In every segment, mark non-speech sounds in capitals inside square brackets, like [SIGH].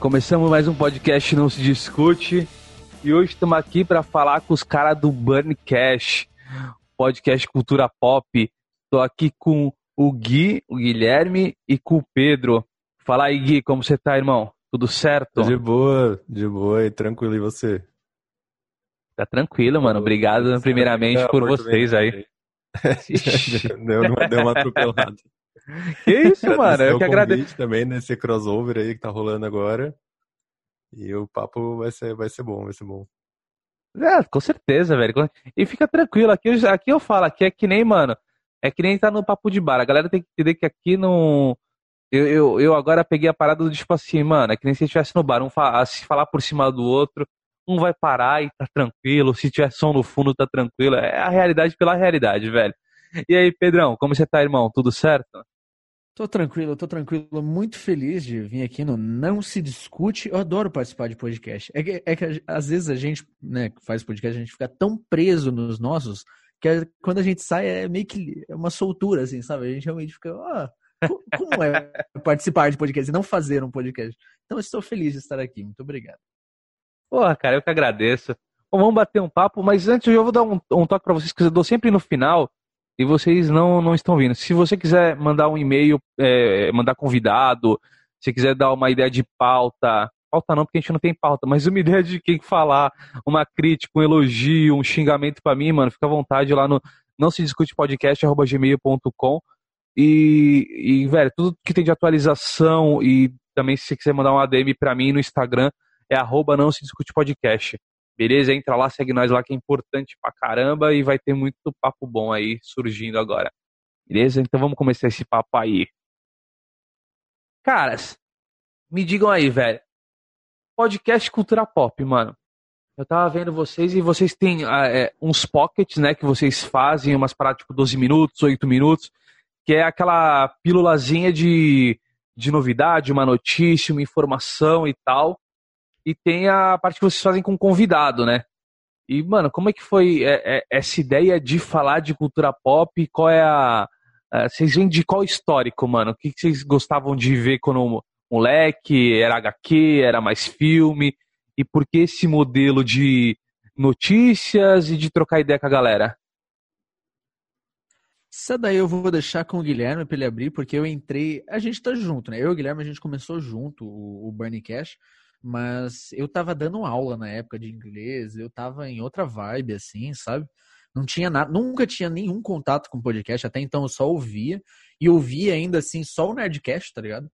Começamos mais um podcast Não Se Discute e hoje estamos aqui para falar com os caras do Burn Cash, podcast Cultura Pop. Estou aqui com o Gui, o Guilherme e com o Pedro. Fala aí, Gui, como você tá, irmão? Tudo certo? De boa, de boa e tranquilo. E você? Tá tranquilo, mano. Obrigado, primeiramente, por vocês aí. [LAUGHS] deu, deu uma atropelada. Que isso, mano? Eu que agradeço. também nesse crossover aí que tá rolando agora. E o papo vai ser, vai ser bom, vai ser bom. É, com certeza, velho. E fica tranquilo, aqui eu, aqui eu falo, aqui é que nem, mano, é que nem tá no papo de bar. A galera tem que entender que aqui não. Eu, eu, eu agora peguei a parada do tipo assim, mano, é que nem se estivesse no bar, um se falar por cima do outro, um vai parar e tá tranquilo, se tiver som no fundo tá tranquilo. É a realidade pela realidade, velho. E aí, Pedrão, como você tá, irmão? Tudo certo? Tô tranquilo, tô tranquilo, muito feliz de vir aqui no Não Se Discute. Eu adoro participar de podcast. É que, é que às vezes a gente, né, que faz podcast, a gente fica tão preso nos nossos que quando a gente sai é meio que é uma soltura, assim, sabe? A gente realmente fica, ah, [LAUGHS] como é participar de podcast e não fazer um podcast? Então estou feliz de estar aqui, muito obrigado. Porra, cara, eu que agradeço. Bom, vamos bater um papo, mas antes eu vou dar um, um toque para vocês que eu dou sempre no final e vocês não, não estão vindo. Se você quiser mandar um e-mail, é, mandar convidado, se quiser dar uma ideia de pauta, pauta não, porque a gente não tem pauta, mas uma [LAUGHS] ideia de quem falar, uma crítica, um elogio, um xingamento para mim, mano, fica à vontade lá no não se discute podcast@gmail.com e, e velho, tudo que tem de atualização e também se você quiser mandar um ADM para mim no Instagram é arroba não se discute podcast. Beleza? Entra lá, segue nós lá que é importante pra caramba e vai ter muito papo bom aí surgindo agora. Beleza? Então vamos começar esse papo aí. Caras, me digam aí, velho. Podcast Cultura Pop, mano. Eu tava vendo vocês e vocês têm ah, é, uns pockets, né, que vocês fazem, umas paradas tipo 12 minutos, 8 minutos, que é aquela pílulazinha de, de novidade, uma notícia, uma informação e tal e tem a parte que vocês fazem com convidado, né? E, mano, como é que foi é, é, essa ideia de falar de cultura pop? Qual é a. É, vocês vêm de qual histórico, mano? O que, vocês gostavam de ver quando moleque? Era HQ? Era mais filme? E por que esse modelo de notícias e de trocar ideia com a galera? Essa daí eu vou deixar com o Guilherme para ele abrir, porque eu entrei. A gente tá junto, né? Eu e o Guilherme a gente começou junto o, o Burning Cash. Mas eu tava dando aula na época de inglês, eu tava em outra vibe, assim, sabe? Não tinha nada, nunca tinha nenhum contato com podcast, até então eu só ouvia. E ouvia ainda assim só o Nerdcast, tá ligado?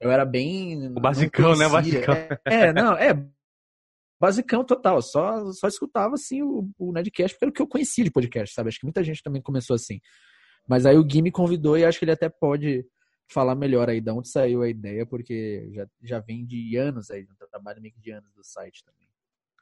Eu era bem. O basicão, né? Basicão. É, é, não, é. Basicão total. Só, só escutava assim o, o Nerdcast porque era o que eu conhecia de podcast, sabe? Acho que muita gente também começou assim. Mas aí o Gui me convidou e acho que ele até pode falar melhor aí de onde saiu a ideia, porque já, já vem de anos aí, um trabalho meio que de anos do site também.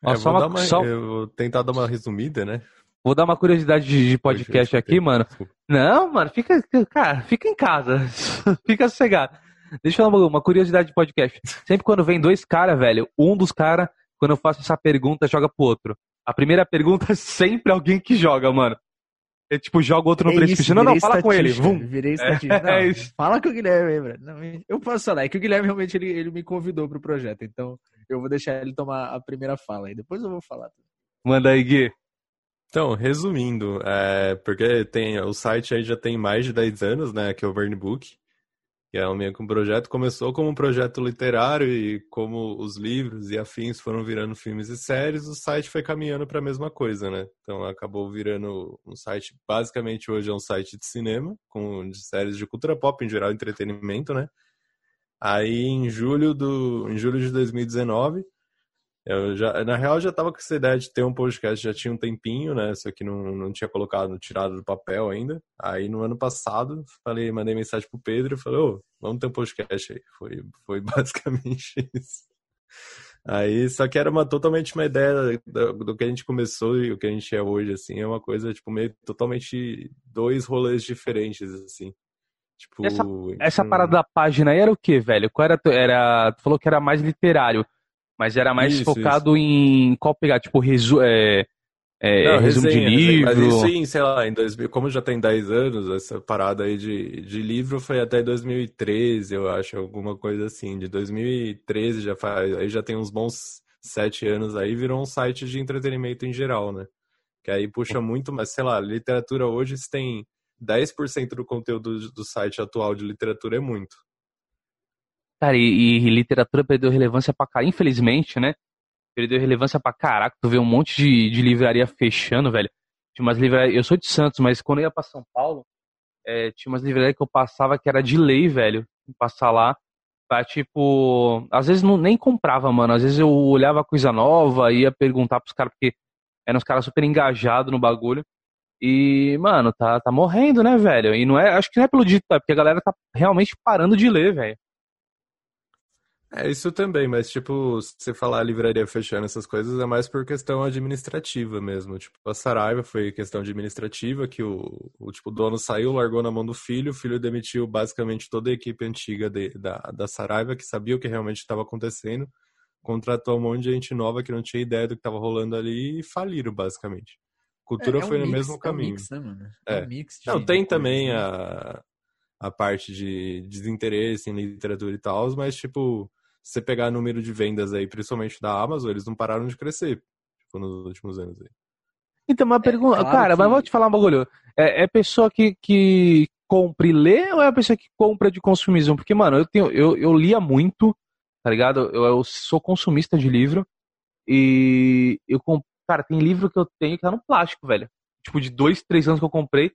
É, vou uma, uma, só... Eu vou tentar dar uma resumida, né? Vou dar uma curiosidade de podcast aqui, mano. Não, mano, fica, cara, fica em casa. [LAUGHS] fica sossegado. Deixa eu dar uma curiosidade de podcast. Sempre quando vem dois caras, velho, um dos caras, quando eu faço essa pergunta, joga pro outro. A primeira pergunta é [LAUGHS] sempre alguém que joga, mano. Eu, tipo, joga outro no é precipício. Não, não, fala com ele. Vum. Virei estatística. [LAUGHS] É, não, é isso. Fala com o Guilherme, não, Eu posso falar. É que o Guilherme realmente ele, ele me convidou pro projeto. Então, eu vou deixar ele tomar a primeira fala e depois eu vou falar. Manda aí, Gui. Então, resumindo, é, porque tem, o site aí já tem mais de 10 anos, né, que é o Book que é o meio que um projeto, começou como um projeto literário e como os livros e afins foram virando filmes e séries, o site foi caminhando para a mesma coisa, né? Então acabou virando um site, basicamente hoje é um site de cinema, com de séries de cultura pop, em geral entretenimento, né? Aí em julho do em julho de 2019, eu já, na real, eu já estava com essa ideia de ter um podcast, já tinha um tempinho, né? Só que não, não tinha colocado, tirado do papel ainda. Aí no ano passado, falei, mandei mensagem pro Pedro e falei, ô, vamos ter um podcast aí. Foi, foi [LAUGHS] basicamente isso. Aí, só que era uma, totalmente uma ideia do, do, que a gente começou e o que a gente é hoje, assim, é uma coisa, tipo, meio totalmente dois rolês diferentes, assim. Tipo, essa, essa parada da página aí era o que, velho? Qual era, era. Tu falou que era mais literário. Mas era mais isso, focado isso. em qual pegar, tipo, resu é, é, Não, resumo resenha, de livro. Mas isso em, sei lá, em 2000, como já tem 10 anos, essa parada aí de, de livro foi até 2013, eu acho, alguma coisa assim. De 2013 já faz, aí já tem uns bons 7 anos aí, virou um site de entretenimento em geral, né? Que aí puxa muito, mas sei lá, literatura hoje se tem 10% do conteúdo do, do site atual de literatura é muito. Cara, e, e literatura perdeu relevância pra caralho, infelizmente, né? Perdeu relevância pra caraca. Tu vê um monte de, de livraria fechando, velho. Tinha umas livrarias. Eu sou de Santos, mas quando eu ia pra São Paulo, é, tinha umas livrarias que eu passava que era de lei, velho. Passar lá. Pra, tipo. Às vezes não, nem comprava, mano. Às vezes eu olhava coisa nova, ia perguntar pros caras, porque eram uns caras super engajados no bagulho. E, mano, tá, tá morrendo, né, velho? E não é. Acho que não é pelo digital, é porque a galera tá realmente parando de ler, velho. É, isso também, mas tipo, se você falar livraria fechando essas coisas, é mais por questão administrativa mesmo. Tipo, a Saraiva foi questão administrativa, que o, o tipo, o dono saiu, largou na mão do filho, o filho demitiu basicamente toda a equipe antiga de, da, da Saraiva, que sabia o que realmente estava acontecendo, contratou um monte de gente nova que não tinha ideia do que estava rolando ali e faliram, basicamente. Cultura É, é um foi no mix, mesmo é um caminho. mix, né, mano? É. um mix de- Não, tem também né? a, a parte de desinteresse em literatura e tal, mas, tipo, se você pegar número de vendas aí, principalmente da Amazon, eles não pararam de crescer, tipo, nos últimos anos aí. Então, uma pergunta. claro cara, mas que- vou te falar um bagulho. É, é pessoa que, que compra e lê ou é a pessoa que compra de consumismo? Porque, mano, eu, tenho, eu, eu lia muito, tá ligado? Eu, eu sou consumista de livro e eu comp... Cara, tem livro que eu tenho que tá no plástico, velho. Tipo, de dois, três anos que eu comprei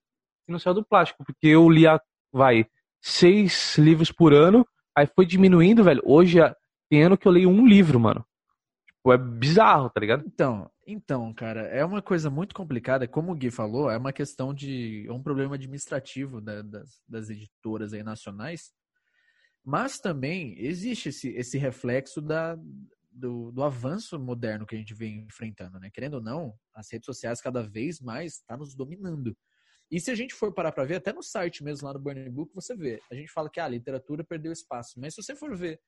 e não saiu do plástico. Porque eu lia, vai, seis livros por ano, aí foi diminuindo, velho. Hoje tem ano que eu leio um livro, mano. Tipo, é bizarro, tá ligado? Então, então, cara, é uma coisa muito complicada. Como o Gui falou, é uma questão de. É um problema administrativo da- das, das editoras aí nacionais. Mas também existe esse, esse reflexo da, do, do avanço moderno que a gente vem enfrentando, né? Querendo ou não, as redes sociais cada vez mais estão nos dominando. E se a gente for parar para ver, até no site mesmo lá no Burning Book, você vê. A gente fala que ah, a literatura perdeu espaço. Mas se você for ver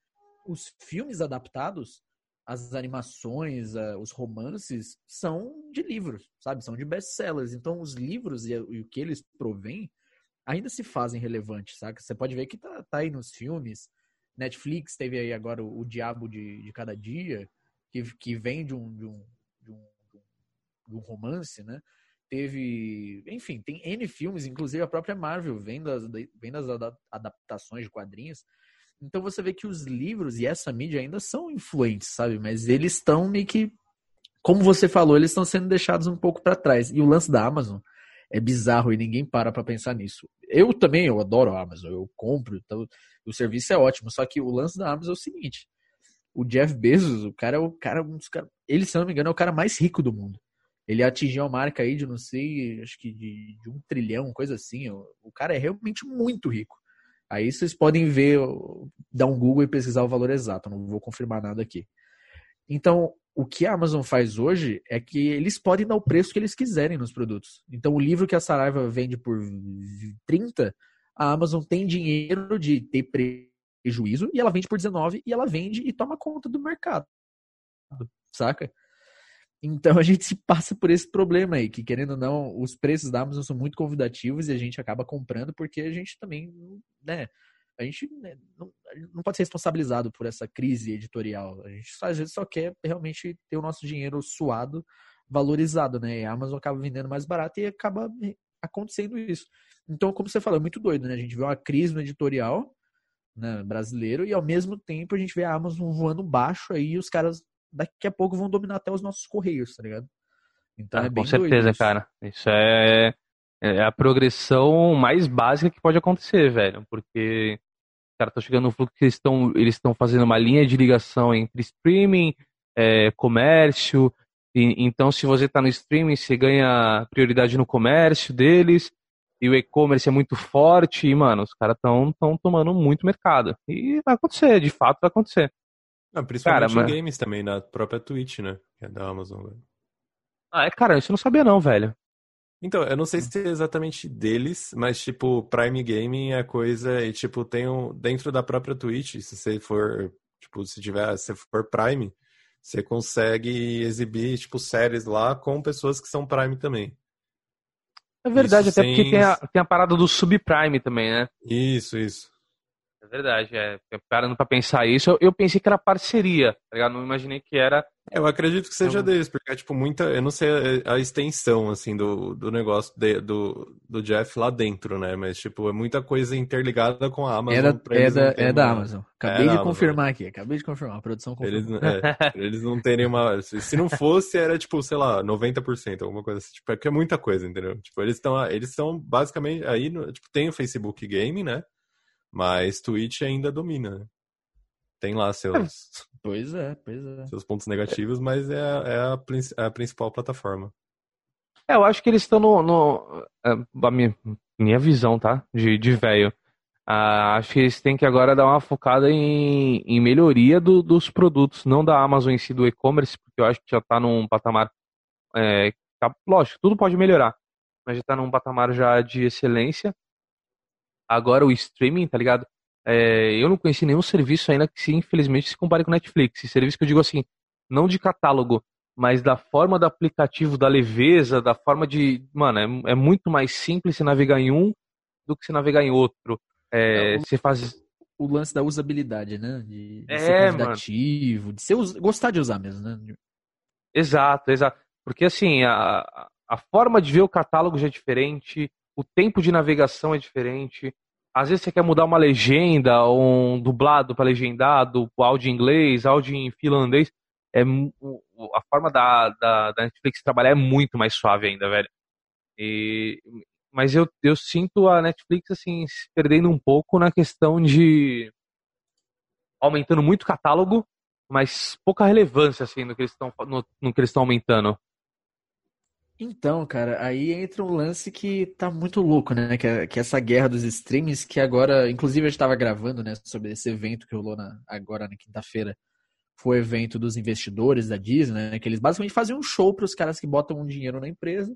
os filmes adaptados, as animações, os romances são de livros, sabe? São de best-sellers. Então, os livros e, o que eles provêm ainda se fazem relevantes, saca? Você pode ver que tá, tá aí nos filmes. Netflix teve aí agora o, o Diabo de, de Cada Dia, que, que vem de um, de, um, de, um, de um romance, né? Teve. Enfim, tem N filmes, inclusive a própria Marvel vem das, vem das ada- adaptações de quadrinhos. Então você vê que os livros e essa mídia ainda são influentes, sabe? Mas eles estão meio que, como você falou, eles estão sendo deixados um pouco para trás. E o lance da Amazon é bizarro e ninguém para para pensar nisso. Eu também, eu adoro a Amazon, eu compro, então, o serviço é ótimo. Só que o lance da Amazon é o seguinte: o Jeff Bezos, o cara é o cara, um dos caras, ele, se não me engano, é o cara mais rico do mundo. Ele atingiu a marca aí de, não sei, acho que de, de um trilhão, coisa assim. O, o cara é realmente muito rico. Aí vocês podem ver, dar um Google e pesquisar o valor exato, não vou confirmar nada aqui. Então, o que a Amazon faz hoje é que eles podem dar o preço que eles quiserem nos produtos. Então, o livro que a Saraiva vende por 30, a Amazon tem dinheiro de ter prejuízo e ela vende por 19 e ela vende e toma conta do mercado. Saca? Então a gente se passa por esse problema aí, que querendo ou não, os preços da Amazon são muito convidativos e a gente acaba comprando porque a gente também, né, a gente né, não, não pode ser responsabilizado por essa crise editorial. A gente às vezes só quer realmente ter o nosso dinheiro suado, valorizado, né? E a Amazon acaba vendendo mais barato e acaba acontecendo isso. Então, como você falou, é muito doido, né? A gente vê uma crise no editorial né, brasileiro e ao mesmo tempo a gente vê a Amazon voando baixo aí e os caras daqui a pouco vão dominar até os nossos correios, tá ligado? Então Ah, é bem com certeza, isso. cara. Isso é, é a progressão mais básica que pode acontecer, velho. Porque, cara, tá chegando no fluxo que eles estão eles estão fazendo uma linha de ligação entre streaming, é, comércio. E, então, se você tá no streaming, você ganha prioridade no comércio deles. E o e-commerce é muito forte. E, mano, os caras estão tão tomando muito mercado. E vai acontecer, de fato vai acontecer. Ah, principalmente Cara, mas- games também, na própria Twitch, né? Que é da Amazon, velho. Ah, é, cara, isso eu não sabia não, velho. Então, eu não sei se é exatamente deles, mas, tipo, Prime Gaming é coisa, e, tipo, tem um, dentro da própria Twitch, se você for, tipo, se tiver, se for Prime, você consegue exibir, tipo, séries lá com pessoas que são Prime também. É verdade, isso até sem... porque tem a, tem a parada do subprime também, né? Isso, isso. É verdade, é. Parando pra pensar isso, eu, eu pensei que era parceria, tá ligado? Não imaginei que era eu acredito que seja então... deles, porque é tipo muita. Eu não sei a, a extensão, assim, do, do negócio de, do, do Jeff lá dentro, né? Mas, tipo, é muita coisa interligada com a Amazon. É da, é da, é da Amazon. Acabei é de confirmar Amazon. aqui, acabei de confirmar. A produção confirmou. Eles, é, [LAUGHS] eles não terem uma. Se não fosse, era tipo, sei lá, 90%, alguma coisa assim. Tipo, é que é muita coisa, entendeu? Tipo, eles estão eles estão basicamente aí, no, tipo, tem o Facebook Game, né? Mas Twitch ainda domina, né? Tem lá seus. Pois é, pois é. Seus pontos negativos, mas é, a, é a, é a principal plataforma. É, eu acho que eles estão no. no é, a minha, minha visão, tá? De, de velho. Ah, acho que eles têm que agora dar uma focada em, em melhoria do, dos produtos, não da Amazon em si, do e-commerce, porque eu acho que já está num patamar. É, tá, lógico, tudo pode melhorar, mas já está num patamar já de excelência. Agora o streaming, tá ligado? É, eu não conheci nenhum serviço ainda que, infelizmente, se compare com Netflix. Serviço que eu digo assim, não de catálogo, mas da forma do aplicativo, da leveza, da forma de. Mano, é, é muito mais simples se navegar em um do que se navegar em outro. É, é, você faz. O lance da usabilidade, né? De, de é, ser convidativo, mano. de ser, gostar de usar mesmo, né? Exato, exato. Porque assim, a, a forma de ver o catálogo já é diferente, o tempo de navegação é diferente, às vezes você quer mudar uma legenda, um dublado para legendado, áudio em inglês, áudio em finlandês. É, a forma da, da, da, Netflix trabalhar é muito mais suave ainda, velho. E, mas eu, eu sinto a Netflix assim se perdendo um pouco na questão de aumentando muito o catálogo, mas pouca relevância assim no que eles estão no, no que eles estão aumentando. Então, cara, aí entra um lance que tá muito louco, né? Que é, que é essa guerra dos streams, que agora, inclusive a gente tava gravando, né, sobre esse evento que rolou na, agora na quinta-feira. Foi o evento dos investidores da Disney, né? Que eles basicamente fazem um show para os caras que botam um dinheiro na empresa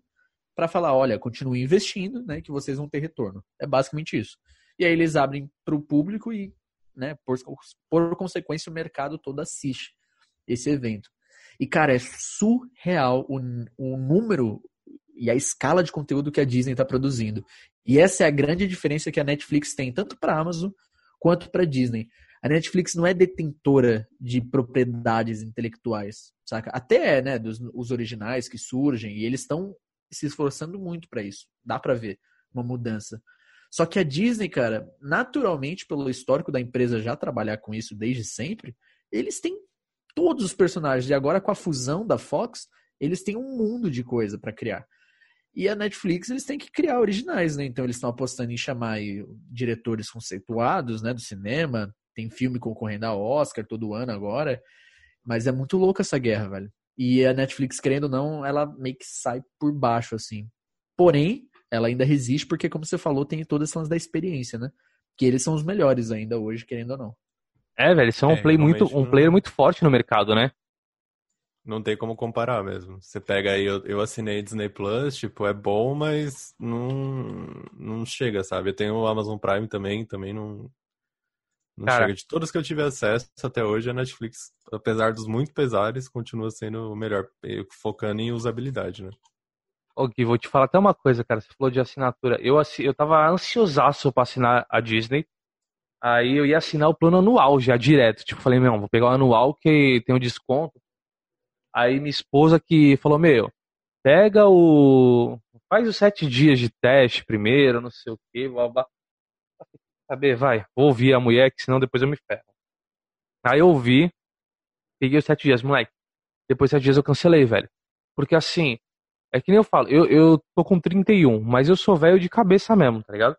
para falar, olha, continue investindo, né? Que vocês vão ter retorno. É basicamente isso. E aí eles abrem para o público e, né, por, por consequência, o mercado todo assiste esse evento. E, cara, é surreal o, o número e a escala de conteúdo que a Disney está produzindo. E essa é a grande diferença que a Netflix tem, tanto para a Amazon quanto para a Disney. A Netflix não é detentora de propriedades intelectuais, saca? Até é, né, dos os originais que surgem, e eles estão se esforçando muito para isso. Dá para ver uma mudança. Só que a Disney, cara, naturalmente, pelo histórico da empresa já trabalhar com isso desde sempre, eles têm todos os personagens. E agora com a fusão da Fox, eles têm um mundo de coisa para criar. E a Netflix, eles têm que criar originais, né? Então eles estão apostando em chamar diretores conceituados, né, do cinema. Tem filme concorrendo ao Oscar todo ano agora. Mas é muito louca essa guerra, velho. E a Netflix, querendo ou não, ela meio que sai por baixo, assim. Porém, ela ainda resiste porque, como você falou, tem todas as da experiência, né? Que eles são os melhores ainda hoje, querendo ou não. É, velho, são é, um, play muito, um player muito forte no mercado, né? Não tem como comparar mesmo. Você pega aí, eu, eu assinei Disney Plus, tipo, é bom, mas não, não chega, sabe? Eu tenho o Amazon Prime também, também não, não Cara, chega. De todas que eu tive acesso até hoje, a Netflix, apesar dos muito pesares, continua sendo o melhor, focando em usabilidade, né? Ô Gui, vou te falar até uma coisa, cara. Você falou de assinatura. Eu, eu tava ansiosaço pra assinar a Disney. Aí eu ia assinar o plano anual já, direto. Tipo, falei, meu, vou pegar o anual que tem um desconto. Aí minha esposa que falou, meu, pega o. Faz os sete dias de teste primeiro, não sei o blá blá. Saber, vai, vou ouvir a mulher, que senão depois eu me ferro. Aí eu ouvi, peguei os sete dias, moleque. Depois de sete dias eu cancelei, velho. Porque assim, é que nem eu falo, eu, eu tô com 31, mas eu sou velho de cabeça mesmo, tá ligado?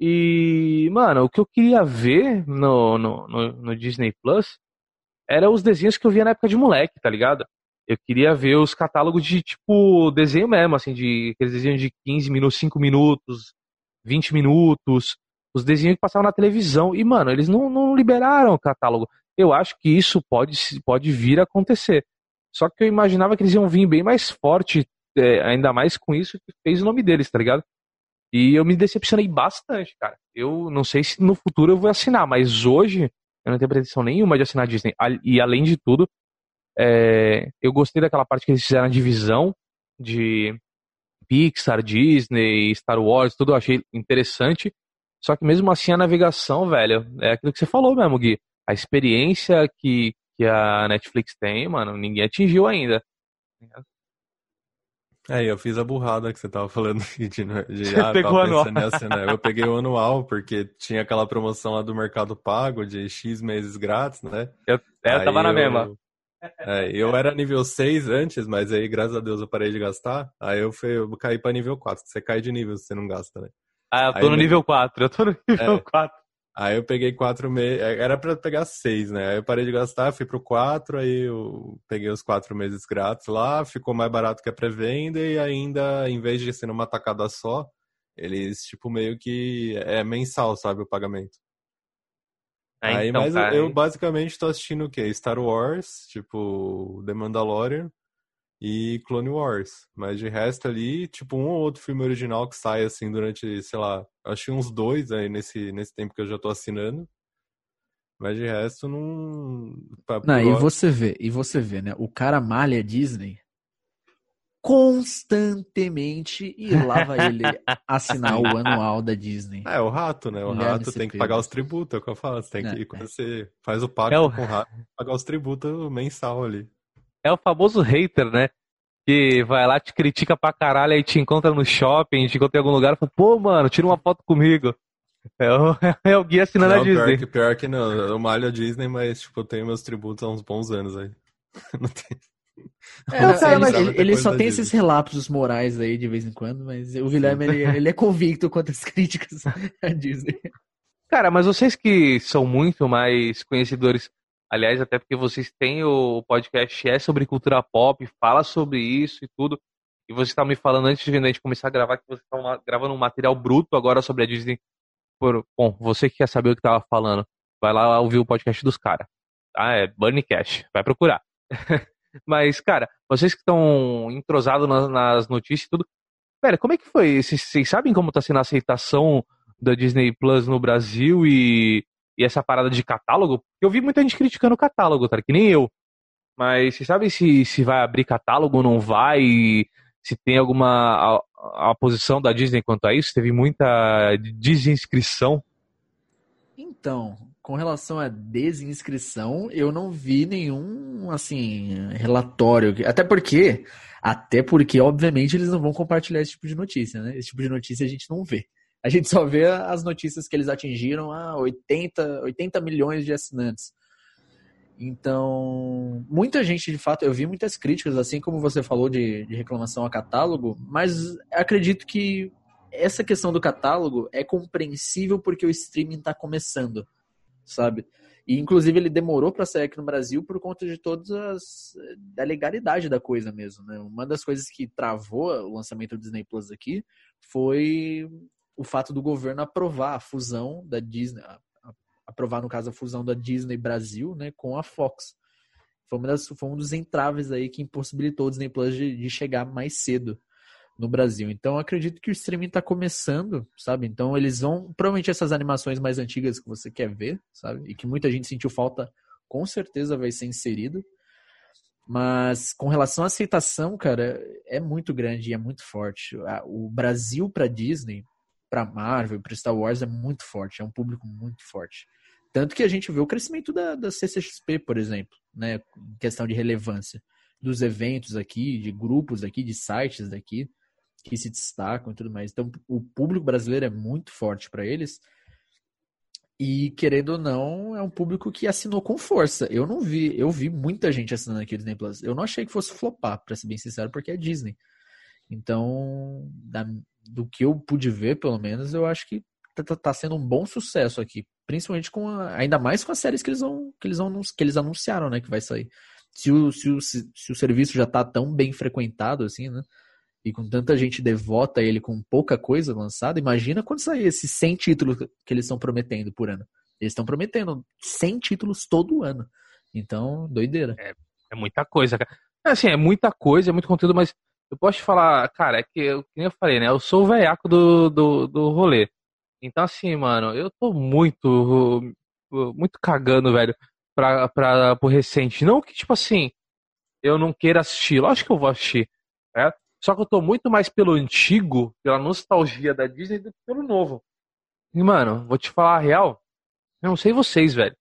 E, mano, o que eu queria ver no, no, no, no Disney Plus era os desenhos que eu via na época de moleque, tá ligado? Eu queria ver os catálogos de, tipo, desenho mesmo, assim, de aqueles desenhos de 15 minutos, 5 minutos, 20 minutos, os desenhos que passavam na televisão. E, mano, eles não, não liberaram o catálogo. Eu acho que isso pode, pode vir a acontecer. Só que eu imaginava que eles iam vir bem mais forte, é, ainda mais com isso que fez o nome deles, tá ligado? E eu me decepcionei bastante, cara. Eu não sei se no futuro eu vou assinar, mas hoje eu não tenho pretensão nenhuma de assinar a Disney. E além de tudo, é, eu gostei daquela parte que eles fizeram a divisão de Pixar, Disney, Star Wars, tudo eu achei interessante. Só que mesmo assim a navegação, velho, é aquilo que você falou mesmo, Gui. A experiência que, que a Netflix tem, mano, ninguém atingiu ainda. É, eu fiz a burrada que você tava falando de, de Você ah, pegou tava anual. nessa, né? Eu peguei o anual, porque tinha aquela promoção lá do Mercado Pago de X meses grátis, né? Eu, é, eu tava na eu- mesma. É, eu era nível 6 antes, mas aí, graças a Deus, eu parei de gastar. Aí eu, fui, eu caí pra nível 4. Você cai de nível se você não gasta, né? Ah, eu tô Aí no nível 4. Eu tô no nível É. 4. Aí eu peguei 4 meses. Era pra pegar 6, né? Aí eu parei de gastar, fui pro 4, aí eu peguei os 4 meses grátis lá, ficou mais barato que a pré-venda e ainda, em vez de ser numa tacada só, eles, tipo, meio que é mensal, sabe, o pagamento. É, Aí, então, mas eu- eu basicamente tô assistindo o quê? Star Wars, tipo, The Mandalorian e Clone Wars. Mas de resto ali, tipo, um ou outro filme original que sai assim durante, sei lá, acho que uns dois aí nesse, nesse tempo que eu já tô assinando. Mas de resto não. pra- Não, e você vê, e você vê, né? O cara malha Disney constantemente e lá vai ele [LAUGHS] assinar o anual da Disney. É, o rato, né? O Guilherme rato tem que pagar os tributos, é o que eu falo. Você tem É, que, é. quando você faz o pacto É o- com o rato, pagar os tributos mensal ali. É o famoso hater, né? Que vai lá, te critica pra caralho, aí te encontra no shopping, te encontra em algum lugar e fala, pô, mano, tira uma foto comigo. É o, [LAUGHS] é o Gui assinando a Não, pior Disney. que, pior que não, eu malho a Disney, mas tipo, eu tenho meus tributos há uns bons anos aí. [LAUGHS] Não tem... É, Não, cara, ele, mas- ele- ele só tem Disney. esses relapsos morais aí de vez em quando, mas o Guilherme ele, ele é convicto quanto às críticas [LAUGHS] à Disney. Cara, mas vocês que são muito mais conhecedores, aliás, até porque vocês têm o podcast é sobre cultura pop, fala sobre isso e tudo. E você estava me falando antes de a gente começar a gravar que você estava gravando um material bruto agora sobre a Disney. Por, bom, você que quer saber o que tava falando, vai lá ouvir o podcast dos caras. Tá? É Bunny Cash, vai procurar. [LAUGHS] Mas, cara, vocês que estão entrosados nas, nas notícias e tudo, Pera, como é que foi? Vocês sabem como tá sendo a aceitação da Disney Plus no Brasil e, e essa parada de catálogo? Eu vi muita gente criticando o catálogo, tá? Que nem eu. Mas vocês sabem se, se vai abrir catálogo ou não vai? Se tem alguma a, a posição da Disney quanto a isso? Teve muita desinscrição. Então, com relação à desinscrição, eu não vi nenhum, assim, relatório. Até porque, até porque, obviamente, eles não vão compartilhar esse tipo de notícia, né? Esse tipo de notícia a gente não vê. A gente só vê as notícias que eles atingiram a 80, 80 milhões de assinantes. Então, muita gente, de fato, eu vi muitas críticas, assim como você falou de, de reclamação a catálogo, mas acredito que essa questão do catálogo é compreensível porque o streaming está começando, sabe? E inclusive ele demorou para sair aqui no Brasil por conta de todas as da legalidade da coisa mesmo, né? Uma das coisas que travou o lançamento do Disney Plus aqui foi o fato do governo aprovar a fusão da Disney, aprovar no caso a fusão da Disney Brasil, né, com a Fox. Foi, das, foi um dos entraves aí que impossibilitou o Disney Plus de, de chegar mais cedo no Brasil. Então, acredito que o streaming está começando, sabe? Então, eles vão. Provavelmente essas animações mais antigas que você quer ver, sabe? E que muita gente sentiu falta, com certeza vai ser inserido. Mas com relação à aceitação, cara, é muito grande e é muito forte. O Brasil para Disney, para Marvel, para Star Wars é muito forte, é um público muito forte. Tanto que a gente vê o crescimento da, da CCXP, por exemplo, né, em questão de relevância dos eventos aqui, de grupos aqui, de sites daqui que se destacam e tudo mais. Então, o público brasileiro é muito forte para eles. E querendo ou não, é um público que assinou com força. Eu não vi, eu vi muita gente assinando aqui o Disney Plus. Eu não achei que fosse flopar, para ser bem sincero, porque é Disney. Então, da- do que eu pude ver, pelo menos, eu acho que tá, tá- tá sendo um bom sucesso aqui, principalmente com a- ainda mais com as séries que eles vão que eles vão que eles anunciaram, né, que vai sair. Se o, se o, se, se o serviço já tá tão bem frequentado assim, né? E com tanta gente devota ele com pouca coisa lançada, imagina quando sair esses 100 títulos que eles estão prometendo por ano. Eles estão prometendo 100 títulos todo ano. Então, doideira. É muita coisa, cara. Assim, é muita coisa, é muito conteúdo, mas eu posso te falar, cara, é que, eu, que eu falei, né? Eu sou o velhaco do, do, do rolê. Então, assim, mano, eu tô muito, muito cagando, velho, pra, pra, pro recente. Não que, tipo assim, eu não queira assistir. Lógico que eu vou assistir. Né? Só que eu tô muito mais pelo antigo, pela nostalgia da Disney, do que pelo novo. E, mano, vou te falar a real. Eu não sei vocês, velho.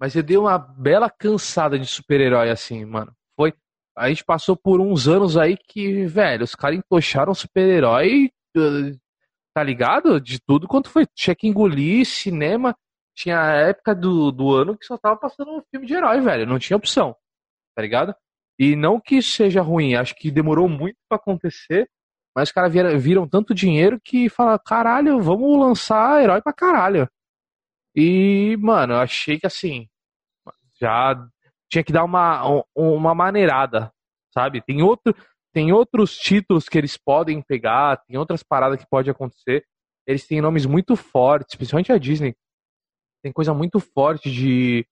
Mas eu dei uma bela cansada de super-herói assim, mano. A gente passou por uns anos aí que, velho, os caras entocharam super-herói, tá ligado? De tudo quanto foi. Tinha que engolir cinema. Tinha a época do, do ano que só tava passando um filme de herói, velho. Não tinha opção. Tá ligado? E não que seja ruim, acho que demorou muito para acontecer, mas os caras viram, viram, tanto dinheiro que fala, caralho, vamos lançar herói pra caralho. E, mano, eu achei que assim, já tinha que dar uma, uma maneirada, sabe? Tem, outro, tem outros títulos que eles podem pegar, tem outras paradas que pode acontecer. Eles têm nomes muito fortes, principalmente a Disney. Tem coisa muito forte de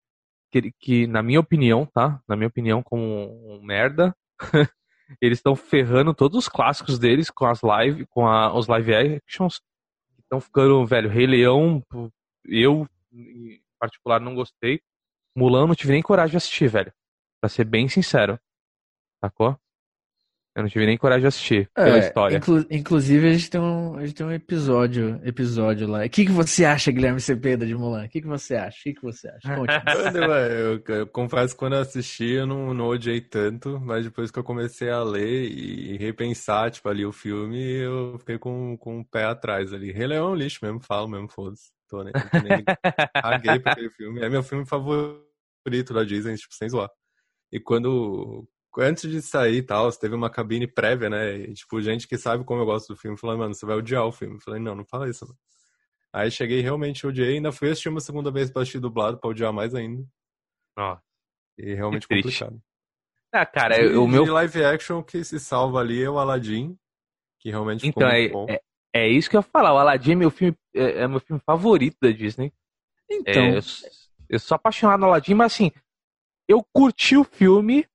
que, que, na minha opinião, tá? Na minha opinião, como um merda, [LAUGHS] eles estão ferrando todos os clássicos deles com as live, com a, os live actions. Estão ficando, velho, Rei Leão, eu em particular não gostei. Mulan não tive nem coragem de assistir, velho. Pra ser bem sincero. Sacou? Eu não tive nem coragem de assistir é, pela história. Inclu inclusive, a gente tem um, a gente tem um episódio, episódio lá. O que, que você acha, Guilherme Cepeda de Mulan? O que, que você acha? O que, que você acha? [LAUGHS] eu, eu, eu, confesso que quando eu assisti, eu não, não odiei tanto, mas depois que eu comecei a ler e repensar, tipo, ali o filme, eu fiquei com, com o pé atrás ali. Rei Leão é um lixo mesmo, falo mesmo, foda-se. Tô, né? nem [LAUGHS] caguei pra aquele filme. É meu filme favorito da Disney, tipo, sem zoar. E quando, antes de sair e tal, teve uma cabine prévia, né? E, tipo, gente que sabe como eu gosto do filme falou, mano, você vai odiar o filme. Eu falei, não, não fala isso, mano. Aí cheguei realmente odiei, ainda fui assistir uma segunda vez pra assistir dublado, pra odiar mais ainda. Ó. E realmente complicado. Ah, cara, e, o meu. De live action que se salva ali é o Aladdin, que realmente então, é, é, é, isso que eu ia falar. O Aladdin é meu filme, é, é meu filme favorito da Disney. Então. É, eu, eu sou apaixonado no Aladdin, mas assim, eu curti o filme,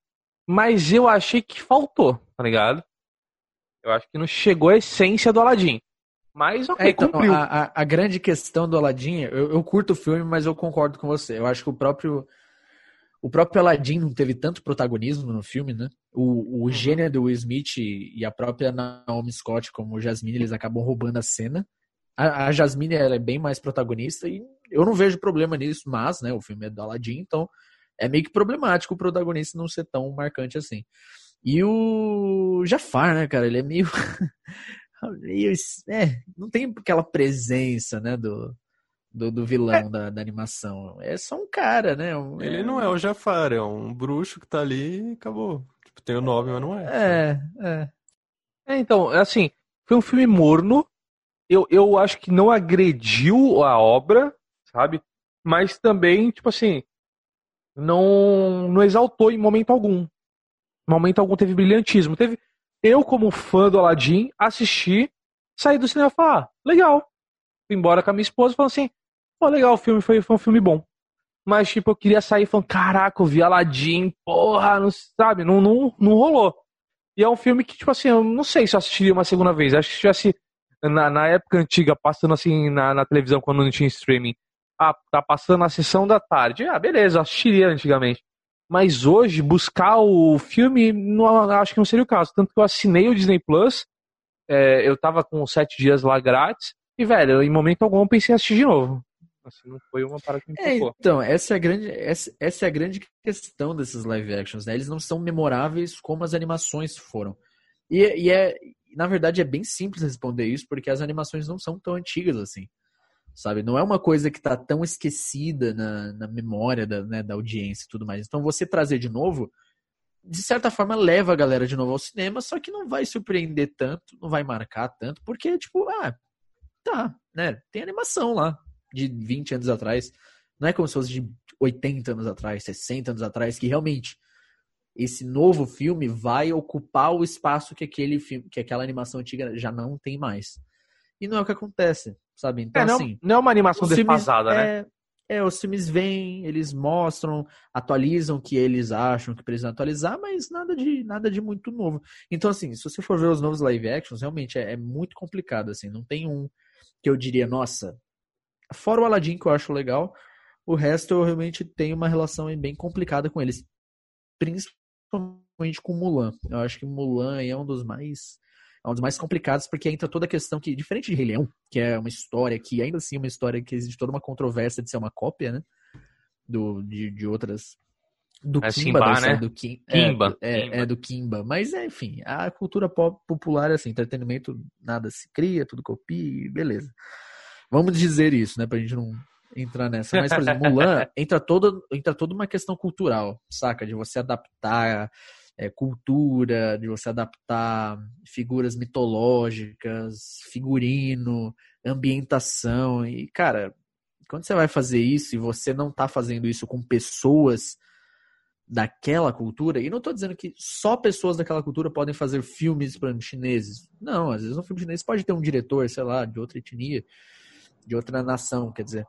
mas eu achei que faltou, tá ligado? Eu acho que não chegou a essência do Aladdin. Mas ok, é, então, cumpriu. A, a, grande questão do Aladdin, eu, eu, curto o filme, mas eu concordo com você. Eu acho que o próprio o próprio Aladdin não teve tanto protagonismo no filme, né? O, o uhum. gênio do Will Smith e a própria Naomi Scott, como Jasmine, eles acabam roubando a cena. A, a Jasmine ela é bem mais protagonista e eu não vejo problema nisso, mas, né, o filme é do Aladdin, então é meio que problemático o protagonista não ser tão marcante assim. E o Jafar, né, cara, ele é meio. [LAUGHS] meio é, não tem aquela presença, né, do, do, do vilão é. da, da, animação. É só um cara, né? Um, ele é... não é o Jafar, é um bruxo que tá ali e acabou. Tipo, tem o nome, mas não é. É, é. É, então, assim, foi um filme morno. Eu, eu acho que não agrediu a obra, sabe? Mas também, tipo assim, não, não exaltou em momento algum. Em momento algum teve brilhantismo. Teve eu, como fã do Aladdin, assisti, saí do cinema e falei, ah, legal. Fui embora com a minha esposa falei assim, pô, legal, o filme foi, foi um filme bom. Mas, tipo, eu queria sair falando, caraca, eu vi Aladdin, porra, não sabe, não, não, não rolou. E é um filme que, tipo assim, eu não sei se eu assistiria uma segunda vez. Acho que se tivesse na, na época antiga, passando assim na, na televisão quando não tinha streaming, ah, tá passando na sessão da tarde. Ah, beleza, eu assistiria antigamente. Mas hoje, buscar o filme, não, acho que não seria o caso. Tanto que eu assinei o Disney Plus, é, eu tava com sete dias lá grátis, e, velho, em momento algum eu pensei em assistir de novo. Assim, não foi uma parada que me é, Então, essa é, a grande, essa, essa é a grande questão desses live actions, né? Eles não são memoráveis como as animações foram. E, e é, na verdade, é bem simples responder isso, porque as animações não são tão antigas assim sabe? Não é uma coisa que está tão esquecida na, na memória da, né, da audiência e tudo mais. Então você trazer de novo, de certa forma, leva a galera de novo ao cinema, só que não vai surpreender tanto, não vai marcar tanto, porque, tipo, ah, tá, né? Tem animação lá de 20 anos atrás. Não é como se fosse de 80 anos atrás, 60 anos atrás, que realmente esse novo filme vai ocupar o espaço que aquele filme, que aquela animação antiga já não tem mais. E não é o que acontece sabe? Então, é, não, assim. Não é uma animação defasada, né? É, é, os filmes vêm, eles mostram, atualizam o que eles acham que precisam atualizar, mas nada de nada de muito novo. Então, assim, se você for ver os novos live actions, realmente é, é muito complicado, assim. Não tem um que eu diria, nossa, fora o Aladdin que eu acho legal, o resto eu realmente tenho uma relação bem complicada com eles. Principalmente principalmente com Mulan. Eu acho que Mulan é um dos mais é um dos mais complicados, porque entra toda a questão que, diferente de Rei Leão, que é uma história que, ainda assim, é uma história que existe toda uma controvérsia de ser uma cópia, né? Do, de, de outras. Do É Kimba, Simba, da- né? do Kim, Kimba, É, é, Kimba. é do Kimba. Mas, é, enfim, a cultura pop popular é assim, entretenimento, nada se cria, tudo copia, e beleza. Vamos dizer isso, né? Pra gente não entrar nessa. Mas, por exemplo, Mulan [LAUGHS] entra toda, entra toda uma questão cultural, saca? De você adaptar é, cultura, de você adaptar figuras mitológicas, figurino, ambientação. E, cara, quando você vai fazer isso e você não tá fazendo isso com pessoas daquela cultura, e não tô dizendo que só pessoas daquela cultura podem fazer filmes, por exemplo, chineses. Não, às vezes um filme chinês pode ter um diretor, sei lá, de outra etnia, de outra nação, quer dizer.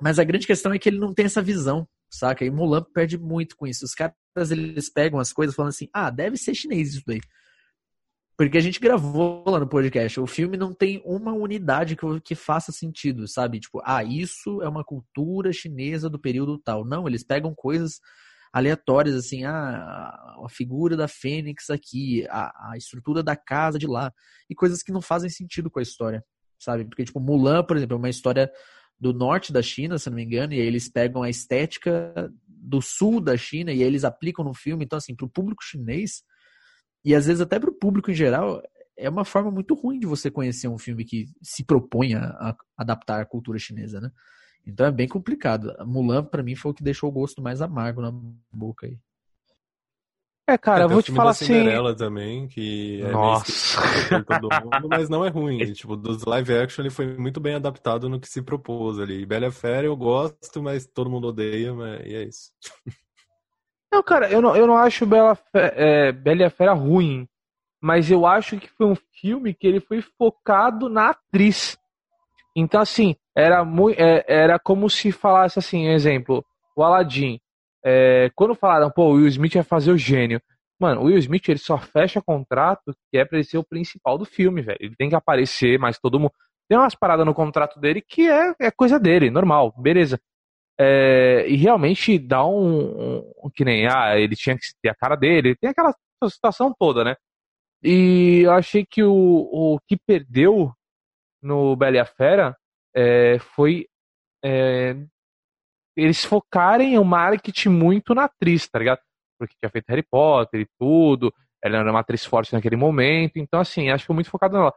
Mas a grande questão é que ele não tem essa visão, saca? E Mulan perde muito com isso. Os caras, eles pegam as coisas falando assim, ah, deve ser chinês isso daí. Porque a gente gravou lá no podcast. O filme não tem uma unidade que, que faça sentido, sabe? Tipo, ah, isso é uma cultura chinesa do período tal. Não, eles pegam coisas aleatórias, assim, ah, a figura da Fênix aqui, a, a estrutura da casa de lá, e coisas que não fazem sentido com a história, sabe? Porque, tipo, Mulan, por exemplo, é uma história do norte da China, se não me engano, e eles pegam a estética do sul da China e eles aplicam no filme. Então, assim, pro público chinês, e às vezes até pro público em geral, é uma forma muito ruim de você conhecer um filme que se propõe a, adaptar a cultura chinesa, né? Então é bem complicado. Mulan, pra mim, foi o que deixou o gosto mais amargo na boca aí. É, cara, É, eu vou te falar assim. Cinderela também, que é Nossa. todo mundo, [LAUGHS] mas não é ruim. Tipo, dos live action ele foi muito bem adaptado no que se propôs ali. Bela e Fera eu gosto, mas todo mundo odeia, mas e é isso. [LAUGHS] Não, cara, eu não, eu não acho Bela, Fe- é, Bela e Fera ruim. Mas eu acho que foi um filme que ele foi focado na atriz. Então, assim, era, mui- é, era como se falasse assim, exemplo, o Aladdin. É, quando falaram, pô, o Will Smith vai fazer o gênio. Mano, o Will Smith ele só fecha contrato que é pra ele ser o principal do filme, velho. Ele tem que aparecer, mas todo mundo. Tem umas paradas no contrato dele que é, é coisa dele, normal, beleza. É, e realmente dá um, um- Que nem, ah, ele tinha que ter a cara dele, tem aquela situação toda, né? E eu achei que o, o que perdeu no Bela e a Fera é, foi é, eles focarem o marketing muito na atriz, tá ligado? Porque tinha feito Harry Potter e tudo, ela era uma atriz forte naquele momento, então assim, acho que foi muito focado nela.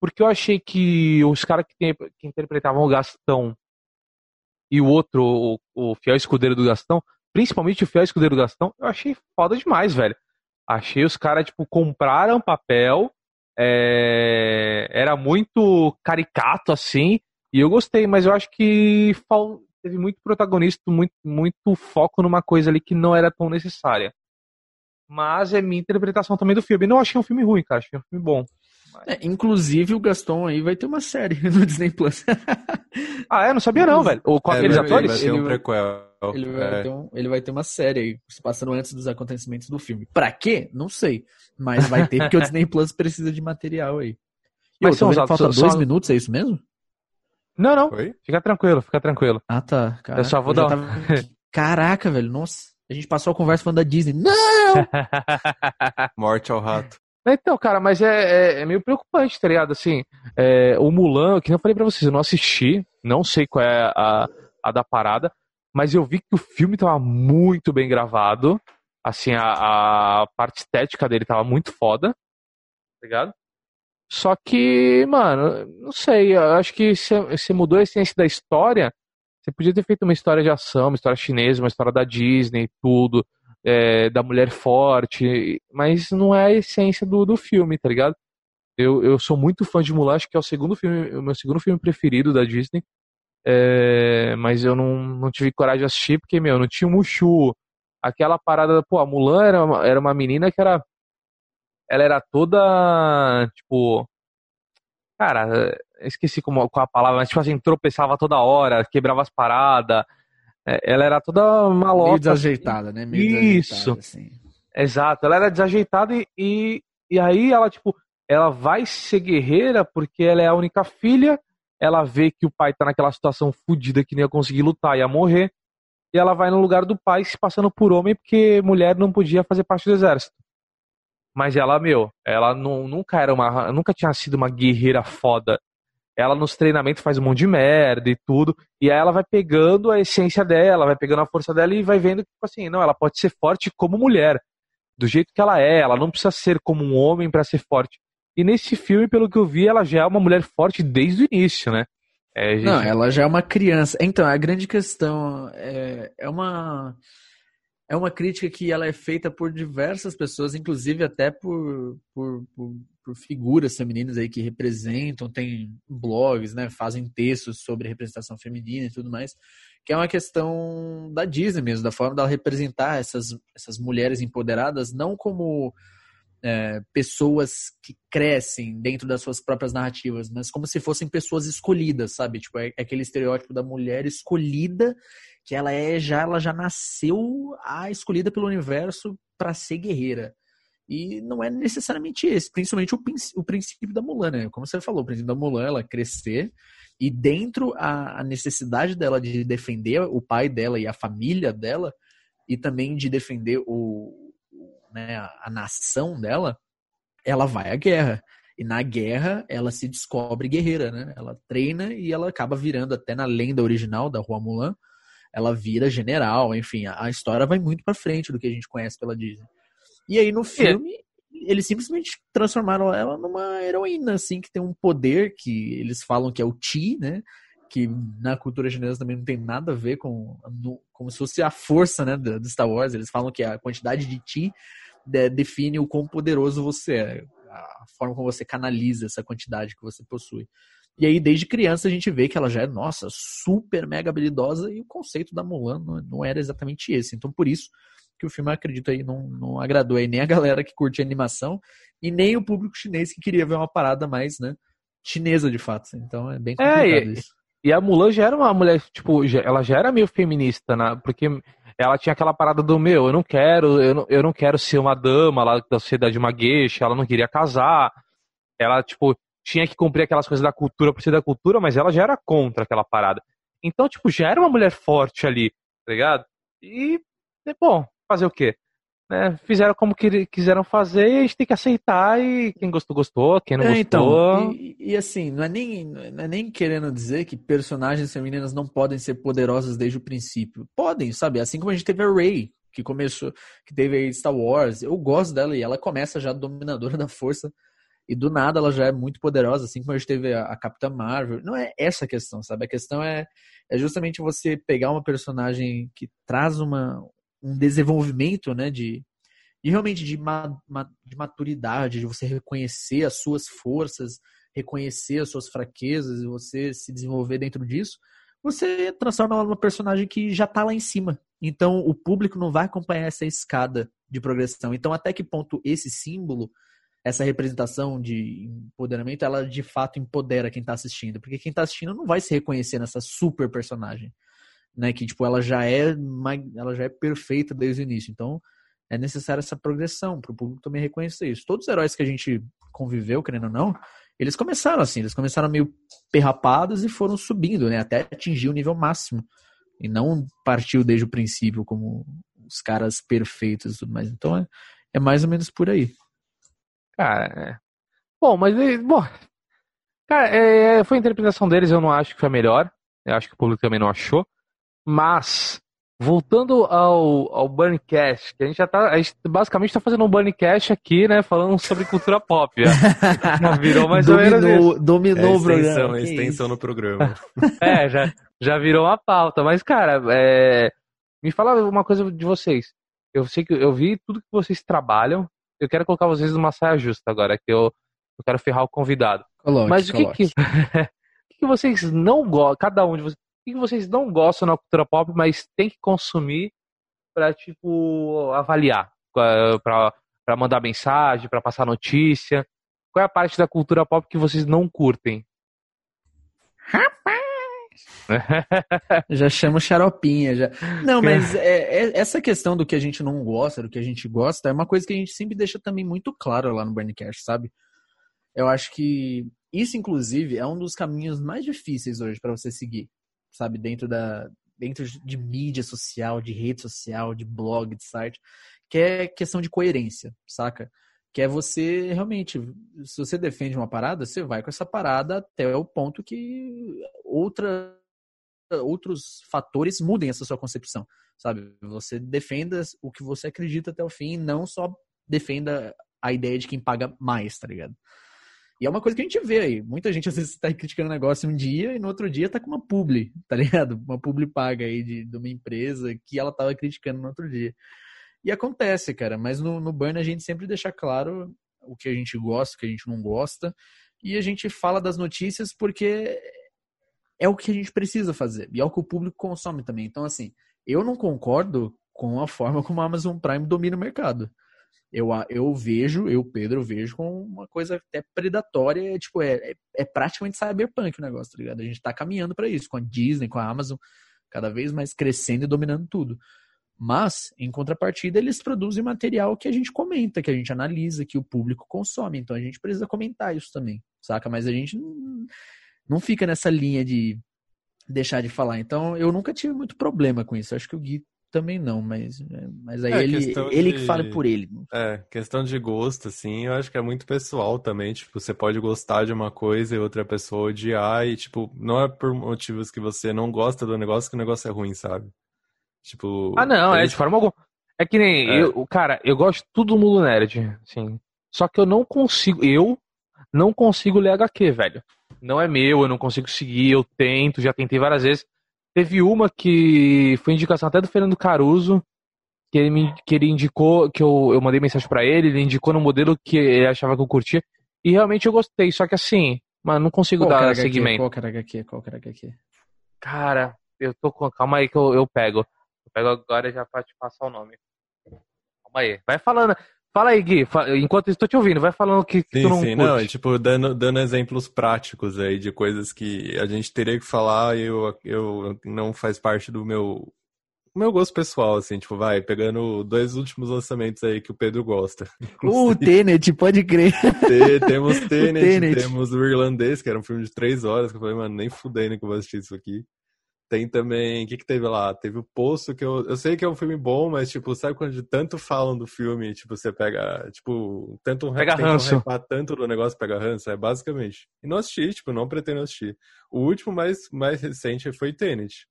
Porque eu achei que os caras que, que interpretavam o Gastão e o outro, o, o fiel escudeiro do Gastão, principalmente o fiel escudeiro do Gastão, eu achei foda demais, velho. Achei os caras, tipo, compraram papel, é, era muito caricato, assim, e eu gostei, mas eu acho que fal- teve muito protagonista, muito, muito foco numa coisa ali que não era tão necessária. Mas é minha interpretação também do filme. Não achei um filme ruim, cara, achei um filme bom. É, inclusive, o Gaston aí vai ter uma série [LAUGHS] no Disney Plus. Ah, é? Não sabia não, velho. Ou com É, aqueles atores? Vai ter Ele um vai- prequel. Ele vai, É. ter um- ele vai ter uma série aí, se passando antes dos acontecimentos do filme. Pra quê? Não sei. Mas vai ter porque o [LAUGHS] Disney Plus precisa de material aí. E Mas eu são vendo que os falta dois só- minutos, é isso mesmo? Não, não. Oi? Fica tranquilo, fica tranquilo. Ah, tá. Caraca, só vou já dar tava- Caraca, velho. Nossa. A gente passou a conversa falando da Disney. Não! [LAUGHS] Morte ao rato. Então, cara, mas é, é- é meio preocupante, tá ligado? Assim, é, o Mulan, que eu falei pra vocês, eu não assisti, não sei qual é a, a da parada, mas eu vi que o filme tava muito bem gravado. Assim, a, a parte estética dele tava muito foda, tá ligado? Só que, mano, não sei, eu acho que você mudou a essência da história. Você podia ter feito uma história de ação, uma história chinesa, uma história da Disney, tudo é, da mulher forte, mas não é a essência do, do filme, tá ligado? Eu, eu sou muito fã de Mulan, acho que é o segundo filme, o meu segundo filme preferido da Disney, é, mas eu não, não tive coragem de assistir porque, meu, não tinha o Mushu, aquela parada, pô, a Mulan era uma, era uma menina que era, ela era toda, tipo, cara, esqueci como, qual a palavra, mas tipo assim, tropeçava toda hora, quebrava as paradas, é, ela era toda malota. Meio desajeitada, né? Meio Isso. desajeitada, assim. Exato, ela era desajeitada e, e, e aí ela, tipo, ela vai ser guerreira porque ela é a única filha, ela vê que o pai tá naquela situação fodida que nem ia conseguir lutar, ia morrer. e ela vai no lugar do pai se passando por homem porque mulher não podia fazer parte do exército. Mas ela, meu, ela não, nunca era uma. Nunca tinha sido uma guerreira foda. Ela nos treinamentos faz um monte de merda e tudo. E aí ela vai pegando a essência dela, vai pegando a força dela e vai vendo que, tipo assim, não, ela pode ser forte como mulher. Do jeito que ela é. Ela não precisa ser como um homem para ser forte. E nesse filme, pelo que eu vi, ela já é uma mulher forte desde o início, né? É, gente... Não, ela já é uma criança. Então, a grande questão é, é uma é uma crítica que ela é feita por diversas pessoas, inclusive até por, por, por, por, figuras femininas aí que representam, tem blogs, né, fazem textos sobre representação feminina e tudo mais, que é uma questão da Disney mesmo, da forma dela representar essas, essas mulheres empoderadas, não como é, pessoas que crescem dentro das suas próprias narrativas, mas como se fossem pessoas escolhidas, sabe? Tipo, é, é aquele estereótipo da mulher escolhida, que ela é já, ela já nasceu a escolhida pelo universo para ser guerreira. E não é necessariamente esse, principalmente o, o princípio da Mulan, né? Como você falou, o princípio da Mulan, ela crescer e dentro a, a necessidade dela de defender o pai dela e a família dela e também de defender o, né, a, a nação dela, ela vai à guerra. E na guerra ela se descobre guerreira, né? Ela treina e ela acaba virando até na lenda original da Rua Mulan, ela vira general, enfim, a, a história vai muito para frente do que a gente conhece pela Disney. E aí no filme é. eles simplesmente transformaram ela numa heroína assim que tem um poder que eles falam que é o Ti, né? Que na cultura chinesa também não tem nada a ver com no, como se fosse a força, né, do, do Star Wars. Eles falam que a quantidade de Ti define o quão poderoso você é, a forma como você canaliza essa quantidade que você possui. E aí, desde criança, a gente vê que ela já é, nossa, super mega habilidosa e o conceito da Mulan não, não era exatamente esse. Então, por isso que o filme, acredito aí, não, não agradou aí nem a [LAUGHS] galera que curte animação e nem o público chinês que queria ver uma parada mais, né, chinesa de fato. Então, é bem complicado é, e, isso. E a Mulan já era uma mulher, tipo, já, ela já era meio feminista, né? Porque ela tinha aquela parada do meu, eu não quero, eu não, eu não quero ser uma dama lá da sociedade uma gueixa, ela não queria casar. Ela, tipo, tinha que cumprir aquelas coisas da cultura por ser da cultura, mas ela já era contra aquela parada. Então, tipo, já era uma mulher forte ali, tá ligado? E, bom, fazer o quê? Né? Fizeram como que quiseram fazer e a gente tem que aceitar e quem gostou, gostou, quem não é, gostou... Então, e, e, assim, não é, nem, não é nem querendo dizer que personagens femininas não podem ser poderosas desde o princípio. Podem, sabe? Assim como a gente teve a Rey, que começou, que teve Star Wars, eu gosto dela e ela começa já dominadora [LAUGHS] da força e do nada ela já é muito poderosa, assim como a gente teve a, a Capitã Marvel. Não é essa a questão, sabe? A questão é, é justamente você pegar uma personagem que traz uma, um desenvolvimento, né, de, de realmente de, ma, ma, de maturidade, de você reconhecer as suas forças, reconhecer as suas fraquezas e você se desenvolver dentro disso, você transforma ela numa personagem que já está lá em cima. Então o público não vai acompanhar essa escada de progressão. Então até que ponto esse símbolo, essa representação de empoderamento, ela de fato empodera quem está assistindo, porque quem está assistindo não vai se reconhecer nessa super personagem né? Que tipo ela já é ela já é perfeita desde o início. Então é necessária essa progressão para o público também reconhecer isso. Todos os heróis que a gente conviveu, querendo ou não, eles começaram assim, eles começaram meio perrapados e foram subindo, né? Até atingir o nível máximo e não partiu desde o princípio como os caras perfeitos e tudo mais. Então é, é mais ou menos por aí. Cara, é... bom, mas bom, cara, é, foi a interpretação deles, eu não acho que foi a melhor. Eu acho que o público também não achou. Mas, voltando ao, ao Burncast, que a gente já tá. A gente basicamente está fazendo um Burncast aqui, né? Falando sobre cultura pop. [LAUGHS] Já, virou mais dominou, ou menos. Isso. Dominou é o programa. Extensão no programa. [LAUGHS] é, já, já virou uma pauta. Mas, cara, é, me fala uma coisa de vocês. Eu sei que eu vi tudo que vocês trabalham. Eu quero colocar vocês numa saia justa agora, que eu, eu quero ferrar o convidado. Coloque, Mas o que, que, [LAUGHS] o que vocês não gostam, cada um de vocês, que vocês não gostam na cultura pop, mas tem que consumir para tipo avaliar, para mandar mensagem, para passar notícia? Qual é a parte da cultura pop que vocês não curtem? Rapaz! [LAUGHS] já chama xaropinha, já. Não, mas [LAUGHS] é, é, essa questão do que a gente não gosta, do que a gente gosta, é uma coisa que a gente sempre deixa também muito claro lá no Burncast, sabe? Eu acho que isso, inclusive, é um dos caminhos mais difíceis hoje para você seguir sabe, dentro da, dentro de mídia social, de rede social, de blog, de site, que é questão de coerência, saca? Que é você realmente, se você defende uma parada, você vai com essa parada até o ponto que outra, outros fatores mudem essa sua concepção, sabe? Você defenda o que você acredita até o fim, não só defenda a ideia de quem paga mais, tá ligado? E é uma coisa que a gente vê aí. Muita gente às vezes tá criticando um negócio um dia e no outro dia tá com uma publi, tá ligado? Uma publi paga aí de, de uma empresa que ela tava criticando no outro dia. E acontece, cara, mas no, no Burn a gente sempre deixa claro o que a gente gosta, o que a gente não gosta. E a gente fala das notícias porque é o que a gente precisa fazer. E é o que o público consome também. Então, assim, eu não concordo com a forma como a Amazon Prime domina o mercado eu, eu vejo, eu, Pedro, vejo com uma coisa até predatória, tipo, é, é, é praticamente cyberpunk o negócio, tá ligado? A gente tá caminhando para isso, com a Disney, com a Amazon, cada vez mais crescendo e dominando tudo. Mas, em contrapartida, eles produzem material que a gente comenta, que a gente analisa, que o público consome. Então a gente precisa comentar isso também, saca? Mas a gente não, não fica nessa linha de deixar de falar. Então eu nunca tive muito problema com isso. Acho que o Gui também não, mas, é, mas aí é, ele, ele de, que fale por ele. É, questão de gosto, assim, eu acho que é muito pessoal também. Tipo, você pode gostar de uma coisa e outra pessoa odiar, e, tipo, não é por motivos que você não gosta do negócio que o negócio é ruim, sabe? Tipo. Ah, não, é de forma alguma. É que nem é. eu, cara, eu gosto de todo mundo nerd, assim. Só que eu não consigo, eu não consigo ler HQ, velho. Não é meu, eu não consigo seguir, eu tento, já tentei várias vezes. Teve uma que foi indicação até do Fernando Caruso, que ele, me, que ele indicou, que eu, eu mandei mensagem para ele, ele indicou no modelo que ele achava que eu curtia. E realmente eu gostei, só que assim, mano, não consigo qual dar segmento. Qual que era HQ? Qual que era HQ? Cara, eu tô com. Calma aí que eu, eu pego. Eu pego agora já pra te passar o nome. Calma aí. Vai falando. Fala aí, Gui. Enquanto estou te ouvindo, vai falando que, que sim, tu não Sim, curte. não, tipo, dando, dando exemplos práticos aí de coisas que a gente teria que falar e eu, eu não faz parte do meu, meu gosto pessoal, assim, tipo, vai, pegando dois últimos lançamentos aí que o Pedro gosta. Uh, [LAUGHS] o Tenet, pode crer. temos [LAUGHS] Tenet, Tenet, temos o Irlandês, que era um filme de três horas, que eu falei, mano, nem fudendo que eu vou assistir isso aqui. Tem também. O que, que teve lá? Teve o Poço, que eu, eu sei que é um filme bom, mas, tipo, sabe quando tanto falam do filme, tipo, você pega. Tipo, tanto um pega ranço. tanto do negócio pega ranço, é basicamente. E não assisti, tipo, não pretendo assistir. O último mais, mais recente foi Tenet.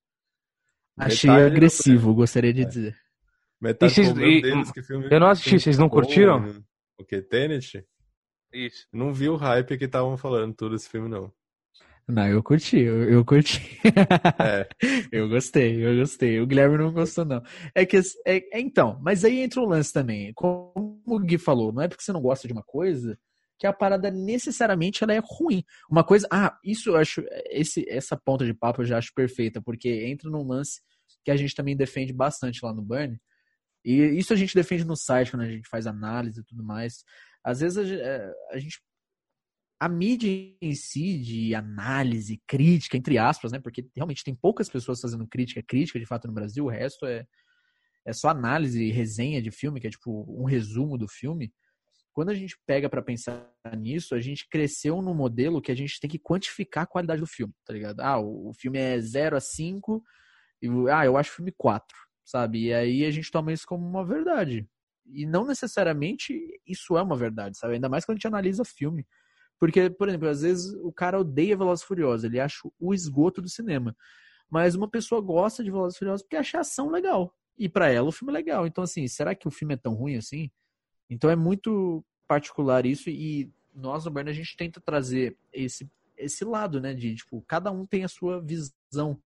Achei Metade agressivo, do... gostaria de é. dizer. Metade e vocês, e, deles, que filme, eu não assisti, vocês não curtiram? Né? O que? Tenet? Isso. Não vi o hype que estavam falando tudo esse filme, não. Não, eu curti, eu, eu curti. É. [LAUGHS] eu gostei, eu gostei. O Guilherme não gostou, não. É que, é, é, então, mas aí entra um lance também. Como o Gui falou, não é porque você não gosta de uma coisa que a parada necessariamente ela é ruim. Uma coisa, ah, isso eu acho, esse, essa ponta de papo eu já acho perfeita, porque entra num lance que a gente também defende bastante lá no Burn, e isso a gente defende no site, quando a gente faz análise e tudo mais. Às vezes a, é, a gente a mídia em si de análise, crítica, entre aspas, né? Porque realmente tem poucas pessoas fazendo crítica, crítica de fato no Brasil, o resto é, é só análise e resenha de filme, que é tipo um resumo do filme. Quando a gente pega para pensar nisso, a gente cresceu num modelo que a gente tem que quantificar a qualidade do filme, tá ligado? Ah, o, filme é 0 a 5, e ah, eu acho filme 4, sabe? E aí a gente toma isso como uma verdade. E não necessariamente isso é uma verdade, sabe? Ainda mais quando a gente analisa filme. Porque, por exemplo, às vezes o cara odeia Velozes Furiosos, ele acha o esgoto do cinema. Mas uma pessoa gosta de Velozes Furiosos porque acha a ação legal. E para ela o filme é legal. Então, assim, será que o filme é tão ruim assim? Então é muito particular isso e nós no Burn a gente tenta trazer esse, esse lado, né? De, tipo, cada um tem a sua visão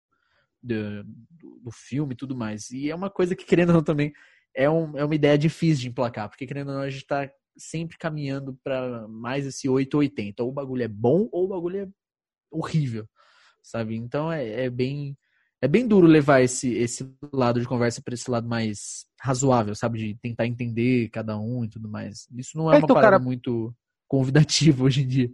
do, do, do filme e tudo mais. E é uma coisa que, querendo ou não, também é, um, é uma ideia difícil de emplacar, porque querendo ou não, a gente tá sempre caminhando para mais esse 880. Ou o bagulho é bom ou o bagulho é horrível, sabe? Então é, é bem é bem duro levar esse, esse lado de conversa para esse lado mais razoável, sabe? De tentar entender cada um e tudo mais. Isso não é, é uma parada cara... muito convidativa [LAUGHS] hoje em dia.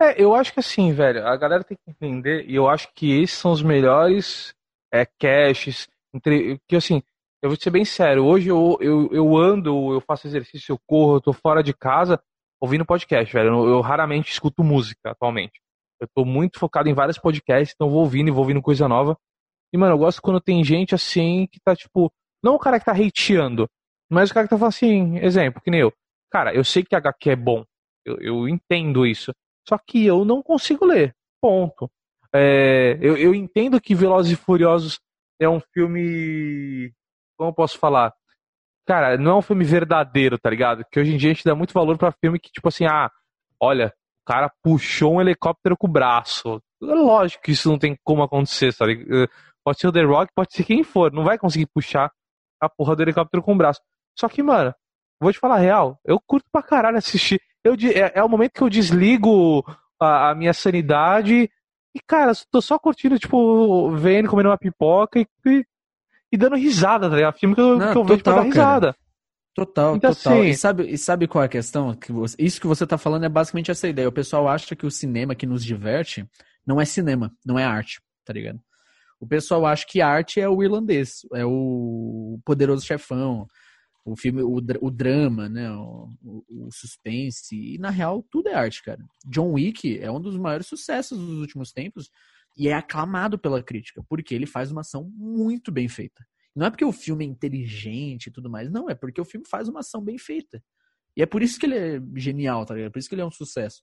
É, eu acho que assim, velho, a galera tem que entender, e eu acho que esses são os melhores é, caches, entre, que assim, eu vou ser bem sério, hoje eu, eu, eu ando, eu faço exercício, eu corro, eu tô fora de casa ouvindo podcast, velho. Eu, eu raramente escuto música atualmente. Eu tô muito focado em vários podcasts, então vou ouvindo e vou ouvindo coisa nova. E, mano, eu gosto quando tem gente assim que tá, tipo, não o cara que tá hateando, mas o cara que tá falando assim, exemplo, que nem eu. Cara, eu sei que HQ é bom. Eu, eu entendo isso. Só que eu não consigo ler. Ponto. É, eu, eu entendo que Velozes e Furiosos é um filme. Como eu posso falar? Cara, não é um filme verdadeiro, tá ligado? Que hoje em dia a gente dá muito valor para filme que, tipo assim, ah, olha, o cara puxou um helicóptero com o braço. Lógico que isso não tem como acontecer, sabe? Eh, pode ser o The Rock, pode ser quem for, não vai conseguir puxar a porra do helicóptero com o braço. Só que, mano, vou te falar a real, eu curto pra caralho assistir. Eu, é, é o momento que eu desligo a, a minha sanidade e, cara, tô só curtindo, tipo, vendo, comendo uma pipoca e, e, e dando risada, tá ligado? Filme que eu, Não, que eu vejo pra dar risada. Cara. Total, então, total. Assim, e, sabe, e sabe qual é a questão? Que você, isso que você tá falando é basicamente essa ideia. O pessoal acha que o cinema que nos diverte não é cinema, não é arte, tá ligado? O pessoal acha que arte é o irlandês, é o poderoso chefão, o filme, o, o drama, né? O, o, o, suspense. E na real, tudo é arte, cara. John Wick é um dos maiores sucessos dos últimos tempos e é aclamado pela crítica, porque ele faz uma ação muito bem feita. Não é porque o filme é inteligente e tudo mais, não, é porque o filme faz uma ação bem feita. E é por isso que ele é genial, tá ligado? É por isso que ele é um sucesso.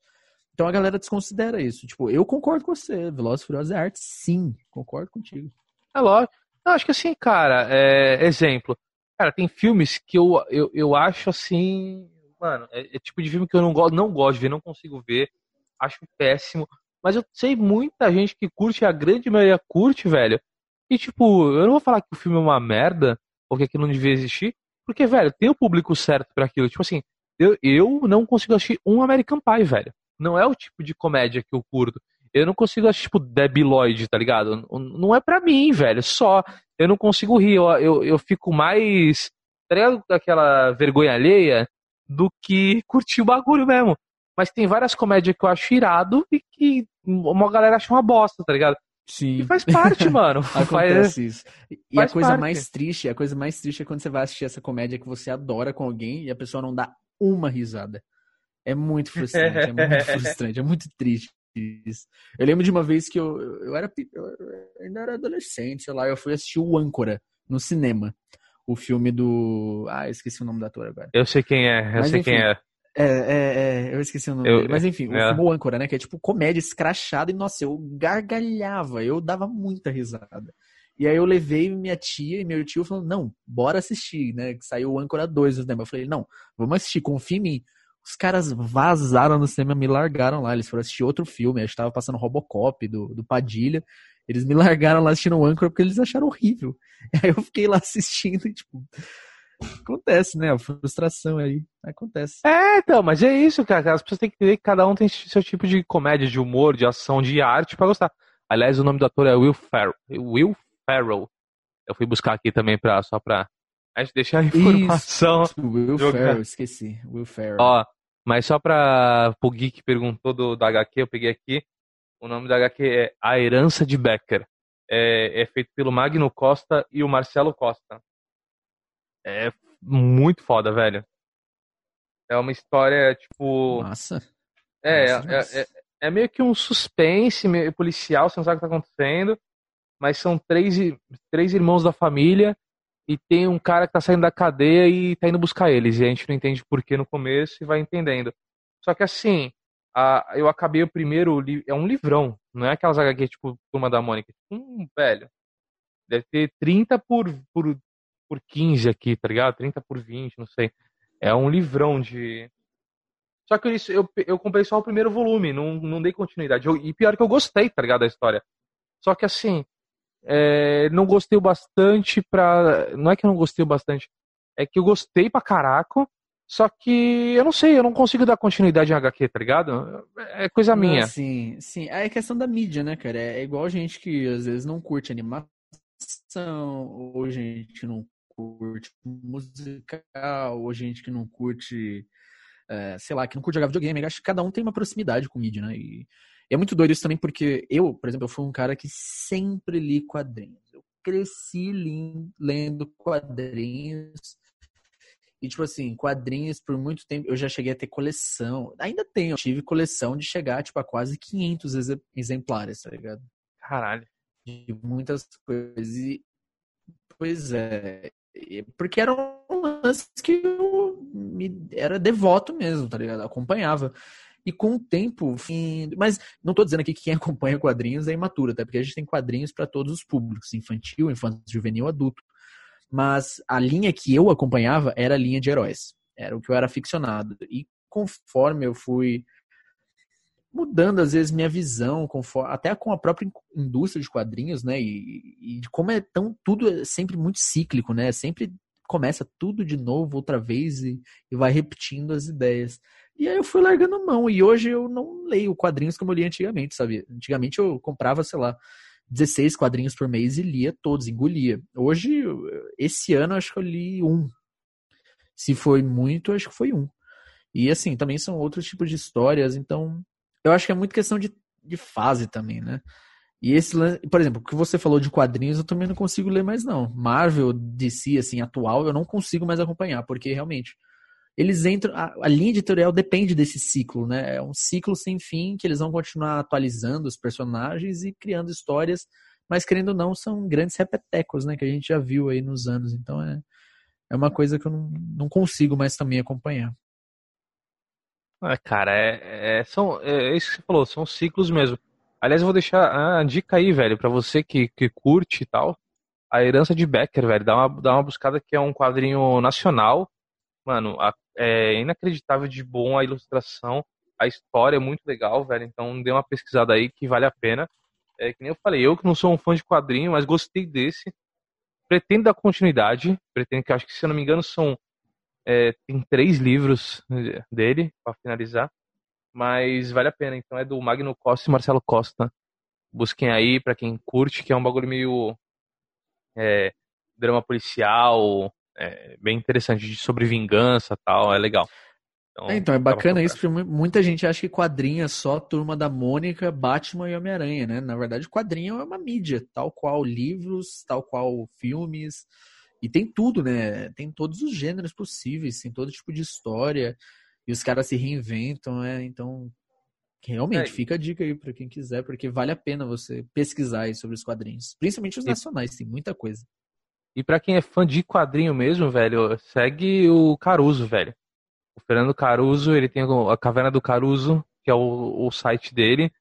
Então a galera desconsidera isso. Tipo, eu concordo com você. Velozes Furiosos é arte, sim. Concordo contigo. É lógico. Eu acho que assim, cara, é... exemplo. Cara, tem filmes que eu, eu, eu acho assim. Mano, é, é tipo de filme que eu não, gosto, não gosto de ver, não consigo ver. Acho péssimo. Mas eu sei muita gente que curte, a grande maioria curte, velho. E tipo, eu não vou falar que o filme é uma merda, ou que aquilo não devia existir, porque, velho, tem o público certo para aquilo. Tipo assim, eu, eu não consigo assistir um American Pie, velho. Não é o tipo de comédia que eu curto. Eu não consigo assistir, tipo, Debiloid, tá ligado? Não é pra mim, velho. Só eu não consigo rir, eu, eu, eu fico mais, tá ligado? Aquela vergonha alheia do que curtir o bagulho mesmo. Mas tem várias comédias que eu acho irado e que uma galera acha uma bosta, tá ligado? Sim. E faz parte, mano. [LAUGHS] Acontece faz, isso. E a coisa parte. mais triste, a coisa mais triste é quando você vai assistir essa comédia que você adora com alguém e a pessoa não dá uma risada. É muito frustrante, é muito [LAUGHS] frustrante, é muito triste isso. Eu lembro de uma vez que eu, eu era eu ainda era adolescente, sei lá, eu fui assistir o Âncora no cinema. O filme do. Ah, esqueci o nome da ator agora. Eu sei quem é, eu Mas, sei enfim, quem é. É, é, é, eu esqueci o nome eu, dele. Mas enfim, é. o Âncora, né? Que é tipo comédia escrachada e, nossa, eu gargalhava, eu dava muita risada. E aí eu levei minha tia e meu tio falando, não, bora assistir, né? Que saiu o Âncora 2 no cinema. Eu falei, não, vamos assistir, confia em mim. Os caras vazaram no cinema, me largaram lá. Eles foram assistir outro filme. A gente tava passando Robocop do, do Padilha. Eles me largaram lá assistindo o Anchor porque eles acharam horrível. [LAUGHS] Aí eu fiquei lá assistindo e, tipo. Acontece, né? A frustração aí. Acontece. É, então, mas é isso, cara. As pessoas têm que entender que cada um tem seu tipo de comédia, de humor, de ação, de arte para gostar. Aliás, o nome do ator é Will Ferrell. Will Ferrell. Eu fui buscar aqui também pra, só pra a gente deixa a informação. Isso, Will Ferrell, esqueci. Will Ferrell. Ó, mas só pra o Gui que perguntou do, da HQ, eu peguei aqui. O nome da HQ é A Herança de Becker. É, é feito pelo Magno Costa e o Marcelo Costa. É muito foda, velho. É uma história, tipo. Massa. É, é, é, é, meio que um suspense meio policial, você não sabe o que tá acontecendo. Mas são três, três irmãos da família e tem um cara que tá saindo da cadeia e tá indo buscar eles. E a gente não entende por que no começo e vai entendendo. Só que assim, a, eu acabei o primeiro, é um livrão, não é aquelas HQ tipo Turma da Mônica. Tipo, um velho. Deve ter 30 por, por, por 15 aqui, tá ligado? 30 por 20, não sei. É um livrão de. Só que isso, eu, eu comprei só o primeiro volume, não, não dei continuidade. Eu, e pior que eu gostei, tá ligado? Da história. Só que assim, é, não gostei bastante pra. Não é que eu não gostei bastante. É que eu gostei pra caraco. Só que eu não sei, eu não consigo dar continuidade em HQ, tá ligado? É coisa minha. sim, sim. É questão da mídia, né, cara? É igual gente que às vezes não curte animação, ou gente que não curte musical, ou gente que não curte, é, sei lá, que não curte jogar videogame. Eu acho que cada um tem uma proximidade com mídia, né? E é muito doido isso também porque eu, por exemplo, eu fui um cara que sempre li quadrinhos. Eu cresci lendo quadrinhos. E, tipo assim, quadrinhos por muito tempo, eu já cheguei a ter coleção. Ainda tenho, eu tive coleção de chegar, tipo, a quase 500 exemplares, tá ligado? Caralho. de muitas coisas. E, pois é, porque era um lance que eu me, era devoto mesmo, tá ligado? acompanhava. E com o tempo, mas não estou dizendo aqui que quem [LAUGHS] acompanha quadrinhos é imaturo, até porque a gente tem quadrinhos para todos os públicos, infantil, infantil, juvenil, adulto. Mas a linha que eu acompanhava era a linha de heróis. Era o que eu era ficcionado. E conforme eu fui mudando às vezes minha visão, conforme, até com a própria indústria de quadrinhos, né? E, e como é tão tudo é sempre muito cíclico, né? Sempre começa tudo de novo outra vez e, e vai repetindo as ideias. E aí eu fui largando mão e hoje eu não leio quadrinhos como eu li antigamente, sabe? Antigamente eu comprava, sei lá, 16 quadrinhos por mês e lia todos, engolia. Hoje, esse ano, acho que eu li um. Se foi muito, acho que foi um. E assim, também são outros tipos de histórias, então eu acho que é muito questão de, de fase também, né? E esse, por exemplo, o que você falou de quadrinhos, eu também não consigo ler mais não. Marvel, DC, assim, atual, eu não consigo mais acompanhar, porque realmente eles entram, a, a linha editorial depende desse ciclo, né? É um ciclo sem fim que eles vão continuar atualizando os personagens e criando histórias, mas querendo ou não, são grandes repetecos, né? Que a gente já viu aí nos anos. Então é, é uma coisa que eu não, não consigo mais também acompanhar. É, cara, é, é, são, é, é isso que você falou, são ciclos mesmo. Aliás, eu vou deixar a dica aí, velho, para você que, que curte e tal. A Herança de Becker, velho. Dá uma, dá uma buscada que é um quadrinho nacional. Mano, a, é inacreditável de bom a ilustração. A história é muito legal, velho. Então dê uma pesquisada aí que vale a pena. É que nem eu falei, eu que não sou um fã de quadrinho, mas gostei desse. Pretendo dar continuidade. Pretendo que, acho que se eu não me engano, são é, tem três livros dele para finalizar, mas vale a pena. Então é do Magno Costa e Marcelo Costa. Busquem aí para quem curte, que é um bagulho meio é, drama policial, é, bem interessante, sobre vingança tal, é legal. Então é, então, é bacana isso, porque muita gente acha que quadrinho é só Turma da Mônica, Batman e Homem-Aranha, né? Na verdade, quadrinho é uma mídia, tal qual livros, tal qual filmes, e tem tudo, né? Tem todos os gêneros possíveis, tem todo tipo de história. E os caras se reinventam, né? Então, realmente, é. fica a dica aí para quem quiser, porque vale a pena você pesquisar aí sobre os quadrinhos. Principalmente os nacionais, tem muita coisa. E para quem é fã de quadrinho mesmo, velho, segue o Caruso, velho. O Fernando Caruso, ele tem a Caverna do Caruso, que é o, o site dele.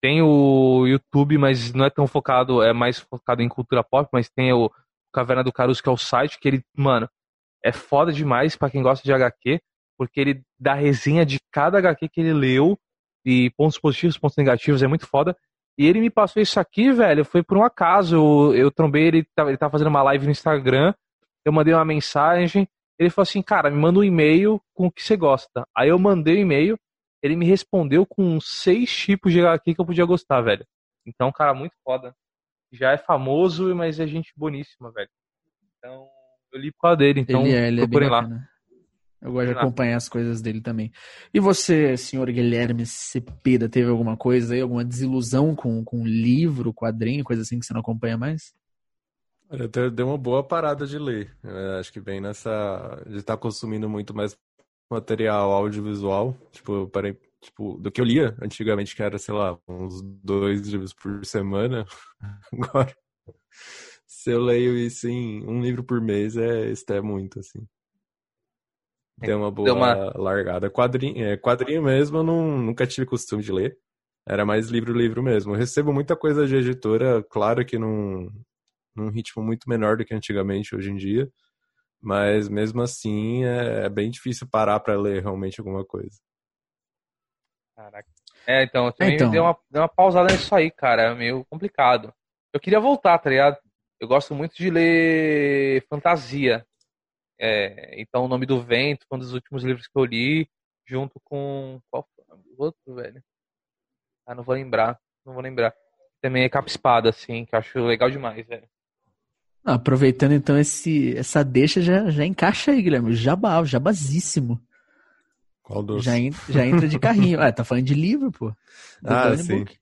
Tem o YouTube, mas não é tão focado, é mais focado em cultura pop, mas tem o Caverna do Caruso, que é o site, que ele, mano, é foda demais para quem gosta de HQ, porque ele dá resenha de cada HQ que ele leu, e pontos positivos, pontos negativos, é muito foda. E ele me passou isso aqui, velho, foi por um acaso. Eu, eu trombei ele, ele tava fazendo uma live no Instagram, eu mandei uma mensagem, ele falou assim, cara, me manda um e-mail com o que você gosta. Aí eu mandei o um e-mail, ele me respondeu com seis tipos de HQ que eu podia gostar, velho. Então, cara, muito foda já é famoso, mas é gente boníssima, velho. Então, eu li por causa dele, então ele é, ele procurem é lá. Eu gosto de acompanhar as coisas dele também. E você, senhor Guilherme Cepeda, teve alguma coisa aí, alguma desilusão com, com livro, quadrinho, coisa assim que você não acompanha mais? Olha, deu uma boa parada de ler. Eu acho que bem nessa. de estar tá consumindo muito mais material audiovisual. Tipo, eu parei tipo, do que eu lia antigamente, que era, sei lá, uns dois livros por semana. [LAUGHS] Agora, se eu leio isso em um livro por mês, é, isso é muito, assim. Deu uma boa Deu uma... largada. Quadrinho, é, quadrinho mesmo, eu não, nunca tive costume de ler. Era mais livro-livro mesmo. Eu recebo muita coisa de editora, claro que num, num ritmo muito menor do que antigamente, hoje em dia. Mas mesmo assim, é, é bem difícil parar para ler realmente alguma coisa. Caraca. É, então, eu também então... Dei, uma, dei uma pausada nisso aí, cara. É meio complicado. Eu queria voltar, tá ligado? Eu gosto muito de ler fantasia. É, então, O Nome do Vento foi um dos últimos livros que eu li, junto com. Qual foi o outro, velho? Ah, não vou lembrar. Não vou lembrar. Também é capa espada, assim, que eu acho legal demais, velho. aproveitando então esse, essa deixa, já, já encaixa aí, Guilherme. Jabá, jabazíssimo. Qual doce? Já, já entra de carrinho. [LAUGHS] ah, tá falando de livro, pô. Ah, sim. Book.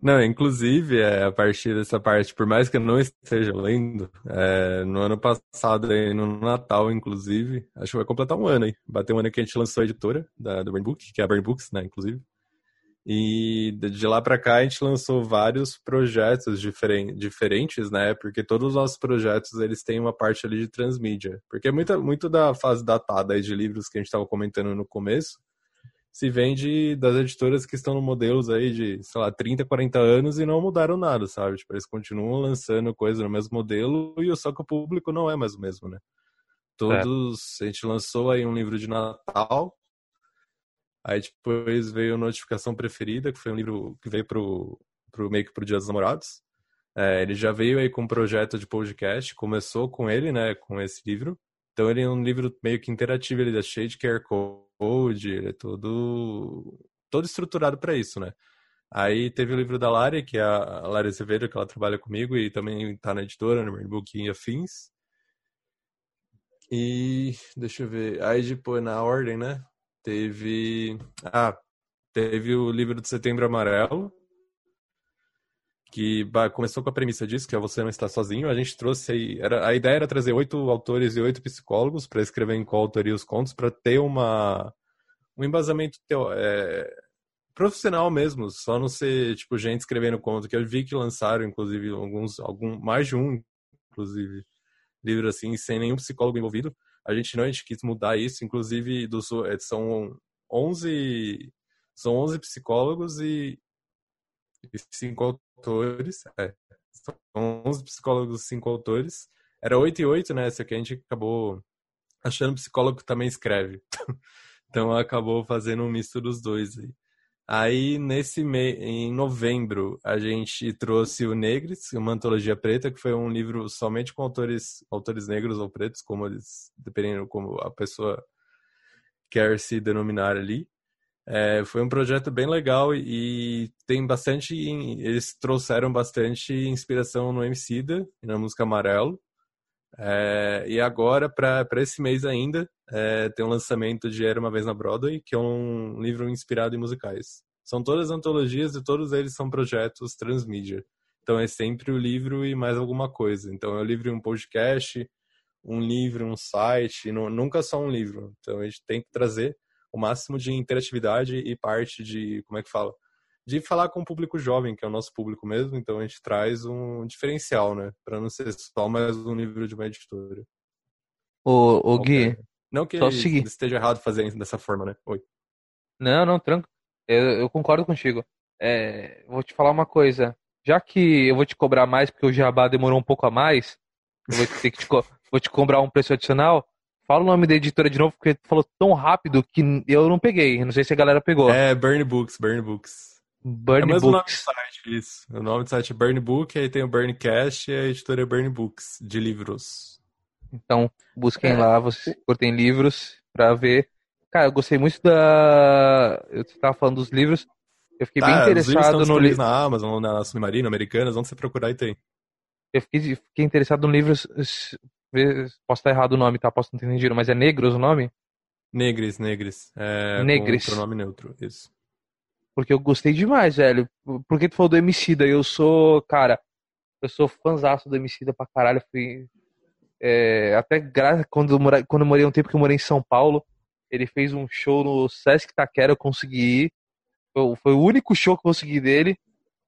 Não, inclusive, é, a partir dessa parte, por mais que eu não esteja lendo, é, no ano passado, aí, no Natal, inclusive, acho que vai completar um ano aí. Bateu um ano que a gente lançou a editora da, do Burn Book, que é a Burn Books, né, inclusive. E de lá para cá a gente lançou vários projetos diferen diferentes, né? Porque todos os nossos projetos eles têm uma parte ali de transmídia. Porque muita, muito da fase datada de livros que a gente estava comentando no começo se vende das editoras que estão no modelos aí de, sei lá, 30, 40 anos e não mudaram nada, sabe? Tipo, eles continuam lançando coisa no mesmo modelo e só que o público não é mais o mesmo, né? Todos, é. a gente lançou aí um livro de Natal, aí depois veio Notificação Preferida, que foi um livro que veio pro, pro meio que pro Dia dos Namorados. É, ele já veio aí com um projeto de podcast, começou com ele, né, com esse livro. Então ele é um livro meio que interativo, ele é cheio de QR Code, ele é todo, todo estruturado para isso, né? Aí teve o livro da Lari, que é a Lari Azevedo, que ela trabalha comigo e também está na editora, no Book e Afins. E deixa eu ver, aí depois na ordem, né? Teve. Ah, teve o livro de Setembro Amarelo, que começou com a premissa disso, que é você não está sozinho. A gente trouxe aí, era, a ideia era trazer oito autores e oito psicólogos para escrever em coautoria os contos, para ter uma um embasamento teo, é, profissional mesmo, só não ser tipo gente escrevendo conto, que eu vi que lançaram inclusive alguns algum mais de um, inclusive livro assim, sem nenhum psicólogo envolvido. A gente não, a gente quis mudar isso, inclusive dos, é, são 11 são 11 psicólogos e, e cinco autores, é, são 11 psicólogos, 5 autores. Era 8 e 8, né? Essa que a gente acabou achando psicólogo que também escreve. [LAUGHS] então acabou fazendo um misto dos dois aí. Aí, nesse mês, em novembro, a gente trouxe o Negres, uma antologia preta, que foi um livro somente com autores, autores negros ou pretos, como eles, dependendo como a pessoa quer se denominar ali. É, foi um projeto bem legal e tem bastante. Eles trouxeram bastante inspiração no Emicida na música Amarelo. É, e agora, para esse mês ainda, é, tem um lançamento de Era Uma Vez na Broadway, que é um livro inspirado em musicais. São todas antologias e todos eles são projetos transmídia. Então é sempre o livro e mais alguma coisa. Então é o livro e um podcast, um livro, um site, não, nunca só um livro. Então a gente tem que trazer o máximo de interatividade e parte de, como é que fala? De falar com o público jovem, que é o nosso público mesmo, então a gente traz um diferencial, né? Para não ser só mais um livro de uma editora. Ô, ô Gui, não que esteja errado fazer dessa forma, né? Oi. Não, não, tranquilo. Eu, eu concordo contigo. É, vou te falar uma coisa. Já que eu vou te cobrar mais, porque o Jabá demorou um pouco a mais, eu vou ter que te, [LAUGHS] vou te cobrar um preço adicional. Fala o nome da editora de novo, porque tu falou tão rápido que eu não peguei. Não sei se a galera pegou. É Burn Books, Burn Books. Burn é o mesmo Books. nome do site, isso. O nome do site é Burn Book, aí tem o Burncast e a editora é Burn Books, de livros. Então, busquem é. lá, vocês curtem livros pra ver. Cara, eu gostei muito da. Eu estava falando dos livros. Eu fiquei tá, bem interessado no livro. na Amazon, na Submarino, Americanas, onde você procurar e tem. Eu fiquei, fiquei interessado no livro Posso estar errado o nome, tá? Posso não ter entendido, mas é Negros o nome? Negres, Negres. É, Negres. Com pronome neutro, isso. Porque eu gostei demais, velho. Porque tu falou do Emicida, eu sou, cara, eu sou fãzaço do Emicida pra caralho. Fui, é, até quando, eu quando eu morei um tempo que eu morei em São Paulo, ele fez um show no Sesc Taquera, eu consegui ir. Foi, foi o único show que eu consegui dele.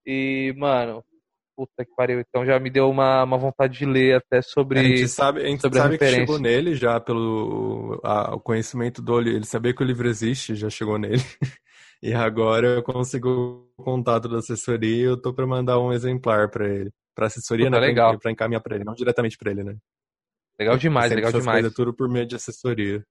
E, mano, puta que pariu. Então já me deu uma, uma vontade de ler até sobre. A gente sabe, a gente sabe a que chegou nele já pelo a, o conhecimento do ele saber que o livro existe, já chegou nele. [LAUGHS] e agora eu consigo o contato da assessoria e eu tô para mandar um exemplar para ele. Pra assessoria, puta, né? Legal. Pra encaminhar para ele, não diretamente para ele, né? Legal demais, legal demais. tudo por meio de assessoria.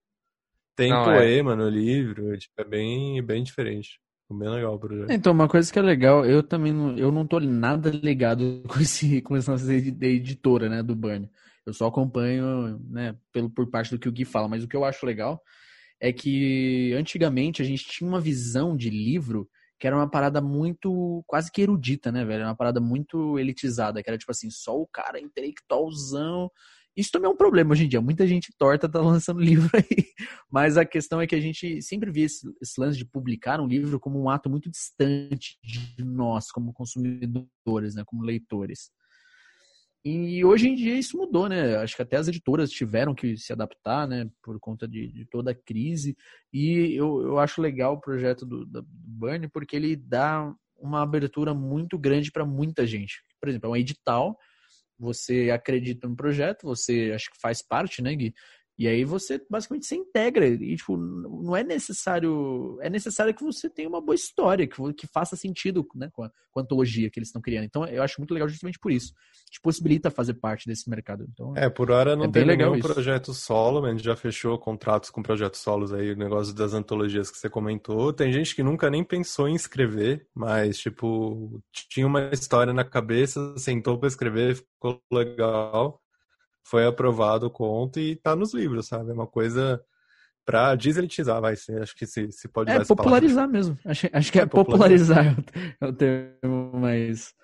Tem não, poema é... no livro, tipo, é bem, bem diferente. Bem legal o projeto. Então, uma coisa que é legal, eu também não, eu não tô nada ligado [LAUGHS] com esse com essa editora, né, do Burn. Eu só acompanho, né, pelo por parte do que o Gui fala, mas o que eu acho legal é que antigamente a gente tinha uma visão de livro que era uma parada muito quase que erudita, né, velho? Era uma parada muito elitizada, que era tipo assim, só o cara intelectualzão isso também é um problema hoje em dia. Muita gente torta tá lançando [LAUGHS] livro aí. Mas a questão é que a gente sempre vê esse, esse, lance de publicar um livro como um ato muito distante de nós, como consumidores, né? como leitores. E hoje em dia isso mudou, né? Acho que até as editoras tiveram que se adaptar, né? Por conta de, de toda a crise. E eu, eu acho legal o projeto do, do Burn porque ele dá uma abertura muito grande para muita gente. Por exemplo, é um edital, você acredita no projeto, você acho que faz parte, né, Gui? E aí você basicamente se integra e tipo não é necessário é necessário que você tenha uma boa história que, que faça sentido né, com, a, com a antologia que eles estão criando. Então eu acho muito legal justamente por isso. Te possibilita fazer parte desse mercado. Então é por hora não é tem nenhum isso. projeto solo, a gente já fechou contratos com projetos solos aí, o negócio das antologias que você comentou. Tem gente que nunca nem pensou em escrever, mas tipo tinha uma história na cabeça, sentou para escrever, ficou legal foi aprovado o conto e tá nos livros, sabe? É uma coisa para deselitizar, vai ser. Acho que se, se pode É, popularizar mesmo. Acho, acho que é, é popularizar, popularizar [LAUGHS] é o termo mais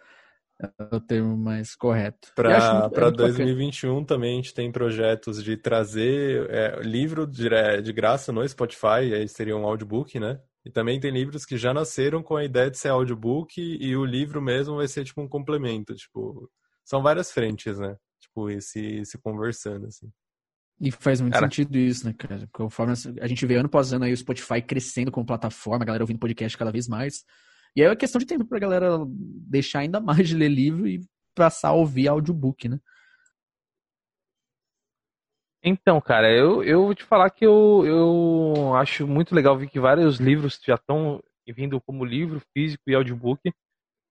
é o termo mais correto. Para 2021 bacana. também a gente tem projetos de trazer é, livro de, é, de graça no Spotify, aí seria um audiobook, né? E também tem livros que já nasceram com a ideia de ser audiobook e o livro mesmo vai ser tipo um complemento, tipo, são várias frentes, né? Tipo, esse, se conversando, assim. E faz muito cara. sentido isso, né, cara? Conforme a gente vê ano após ano aí o Spotify crescendo como plataforma, a galera ouvindo podcast cada vez mais. E aí é questão de tempo pra galera deixar ainda [LAUGHS] mais de ler livro e passar a ouvir audiobook, né? Então, cara, eu, eu vou te falar que eu, eu acho muito legal ver que vários livros já estão vindo como livro físico e audiobook.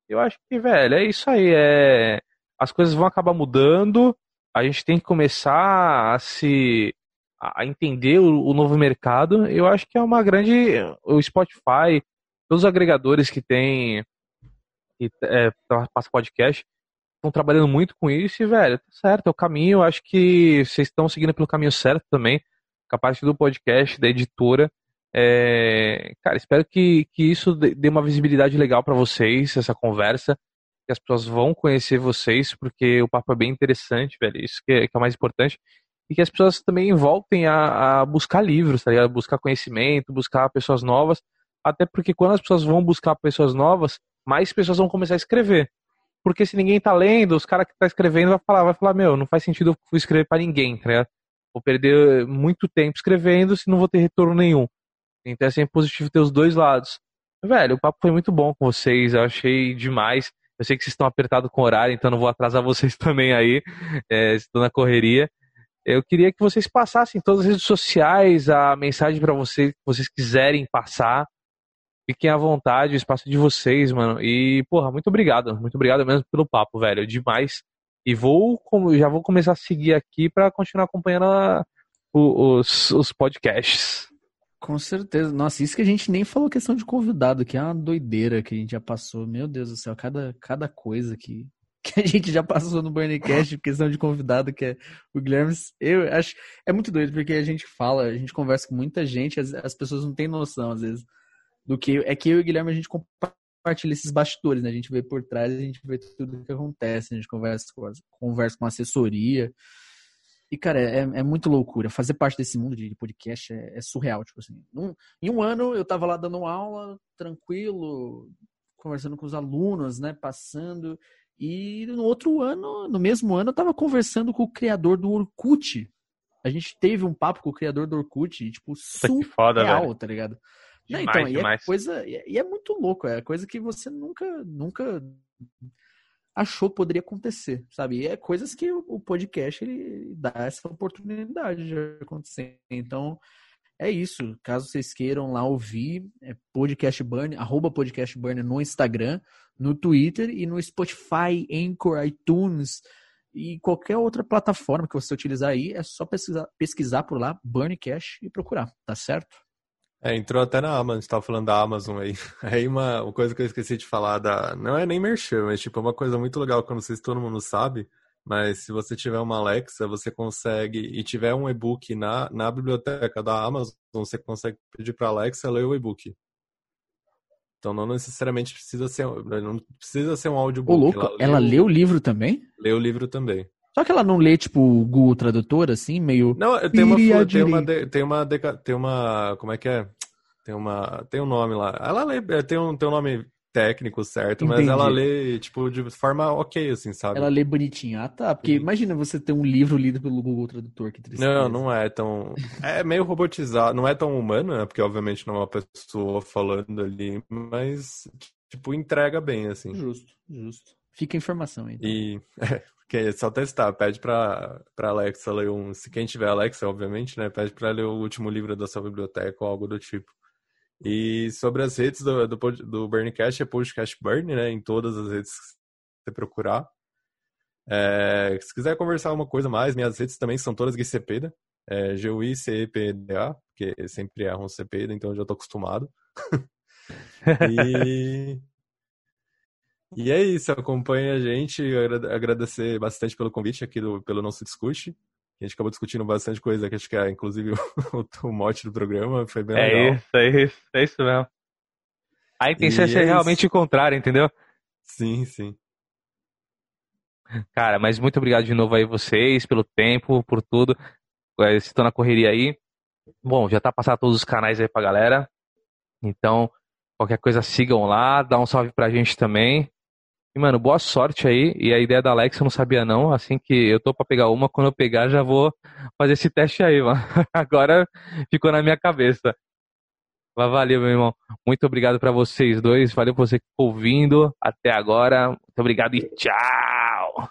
Eu acho que, velho, é isso aí. É as coisas vão acabar mudando, a gente tem que começar a se a entender o, o novo mercado. Eu acho que é uma grande o Spotify, todos os agregadores que tem que é, passa podcast estão trabalhando muito com isso e, velho, tá certo, é o caminho. Eu acho que vocês estão seguindo pelo caminho certo também, com a parte do podcast, da editora. É, cara, espero que, que isso dê uma visibilidade legal para vocês, essa conversa que as pessoas vão conhecer vocês, porque o papo é bem interessante, velho. Isso que é, que é o mais importante. E que as pessoas também voltem a, a buscar livros, tá ligado? Buscar conhecimento, buscar pessoas novas. Até porque quando as pessoas vão buscar pessoas novas, mais pessoas vão começar a escrever. Porque se ninguém tá lendo, os caras que tá escrevendo vai falar, vai falar, meu, não faz sentido eu escrever para ninguém, tá ligado? Vou perder muito tempo escrevendo se não vou ter retorno nenhum. Então é sempre positivo ter os dois lados. Velho, o papo foi muito bom com vocês, eu achei demais. Eu sei que vocês estão apertados com horário, então não vou atrasar vocês [LAUGHS] também aí, é, estou na correria. Eu queria que vocês passassem em todas as redes sociais a mensagem para vocês que vocês quiserem passar. Fiquem à vontade, o espaço é de vocês, mano. E, porra, muito obrigado. Muito obrigado mesmo pelo papo, velho. Demais. E vou, já vou começar a seguir aqui para continuar acompanhando a, os, os podcasts. Com certeza. Nossa, isso que a gente nem falou questão de convidado, que é uma doideira que a gente já passou. Meu Deus do céu, cada, cada coisa que, [LAUGHS] que a gente já passou no Burnicast, questão de convidado, que é o Guilherme. Eu acho. É muito doido, porque a gente fala, a gente conversa com muita gente, as, as pessoas não têm noção, às vezes, do que. É que eu e o Guilherme a gente compartilha esses bastidores, né? A gente vê por trás, a gente vê tudo o que acontece, a gente conversa conversa com assessoria. E, cara, é, é muito loucura. Fazer parte desse mundo de podcast é, é surreal. Tipo assim, em um ano eu tava lá dando aula, tranquilo, conversando com os alunos, né? Passando. E no outro ano, no mesmo ano, eu tava conversando com o criador do Orkut. A gente teve um papo com o criador do Orkut, e, tipo, surreal, foda, tá ligado? Demais, Não, então, demais. E é coisa. E é muito louco, é coisa que você nunca, nunca achou poderia acontecer, sabe? E é coisas que o podcast ele dá essa oportunidade de acontecer. Então, é isso. Caso vocês queiram lá ouvir, é podcast burn, arroba podcast burn no Instagram, no Twitter e no Spotify, Anchor, iTunes e qualquer outra plataforma que você utilizar aí, é só pesquisar, pesquisar por lá, Burncast e procurar, tá certo? É, entrou até na Amazon, você tava falando da Amazon aí. [LAUGHS] Aí uma, uma coisa que eu esqueci de falar da. Não é nem merchan, mas tipo, é uma coisa muito legal quando vocês todo mundo sabe. Mas se você tiver uma Alexa, você consegue. E tiver um e-book na, na biblioteca da Amazon, você consegue pedir pra Alexa ler o e-book. Então não necessariamente precisa ser, não precisa ser um audiobook. Ô, louco, ela, ela lê o livro também? Lê o livro também. Só que ela não lê, tipo, o Google Tradutor, assim, meio. Não, tem uma, tem uma, tem uma, tem uma, como é que é? Tem uma, tem um nome lá. Ela lê, é, tem um, tem um nome técnico certo, mas Entendi. ela lê, tipo, de forma ok, assim, sabe? Ela lê bonitinho. Ah, tá. Porque Isso. imagina você ter um livro lido pelo Google Tradutor, que tristeza. Não, não é tão. É meio robotizado, não é tão humano, né? Porque obviamente não é uma pessoa falando ali, mas, tipo, entrega bem, assim. Justo, justo. Fica a informação aí. então. E [LAUGHS] que é só testar, pede pra, pra Alexa ler um. Se quem tiver Alexa, obviamente, né? Pede pra ler o último livro da sua biblioteca ou algo do tipo. E sobre as redes do, do, do Burncast, é podcast Burn, né? Em todas as redes que você procurar. É, se quiser conversar uma coisa mais, minhas redes também são todas Gui Cepeda. É, G-U-I-C-E-P-D-A, porque sempre erram Cepeda, então eu já tô acostumado. [LAUGHS] E... e é isso, acompanha a gente, agra- agradecer bastante pelo convite aqui do, pelo nosso discute. A gente acabou discutindo bastante coisa, que acho que é inclusive [LAUGHS] o, o mote do programa, foi bem É legal. isso, é isso, é isso mesmo. A intenção E é ser é realmente o contrário, entendeu? Sim, sim. Cara, mas muito obrigado de novo aí vocês, pelo tempo, por tudo. É, Estou na correria aí. Bom, já tá passando todos os canais aí pra galera. Então, qualquer coisa sigam lá, dá um salve pra gente também. E, mano, boa sorte aí. E a ideia da Alexa eu não sabia não. Assim que eu tô pra pegar uma, quando eu pegar já vou fazer esse teste aí, [LAUGHS] mano. Agora ficou na minha cabeça. Mas valeu, meu irmão. Muito obrigado pra vocês dois. Valeu por você que ficou ouvindo até agora. Muito obrigado e tchau!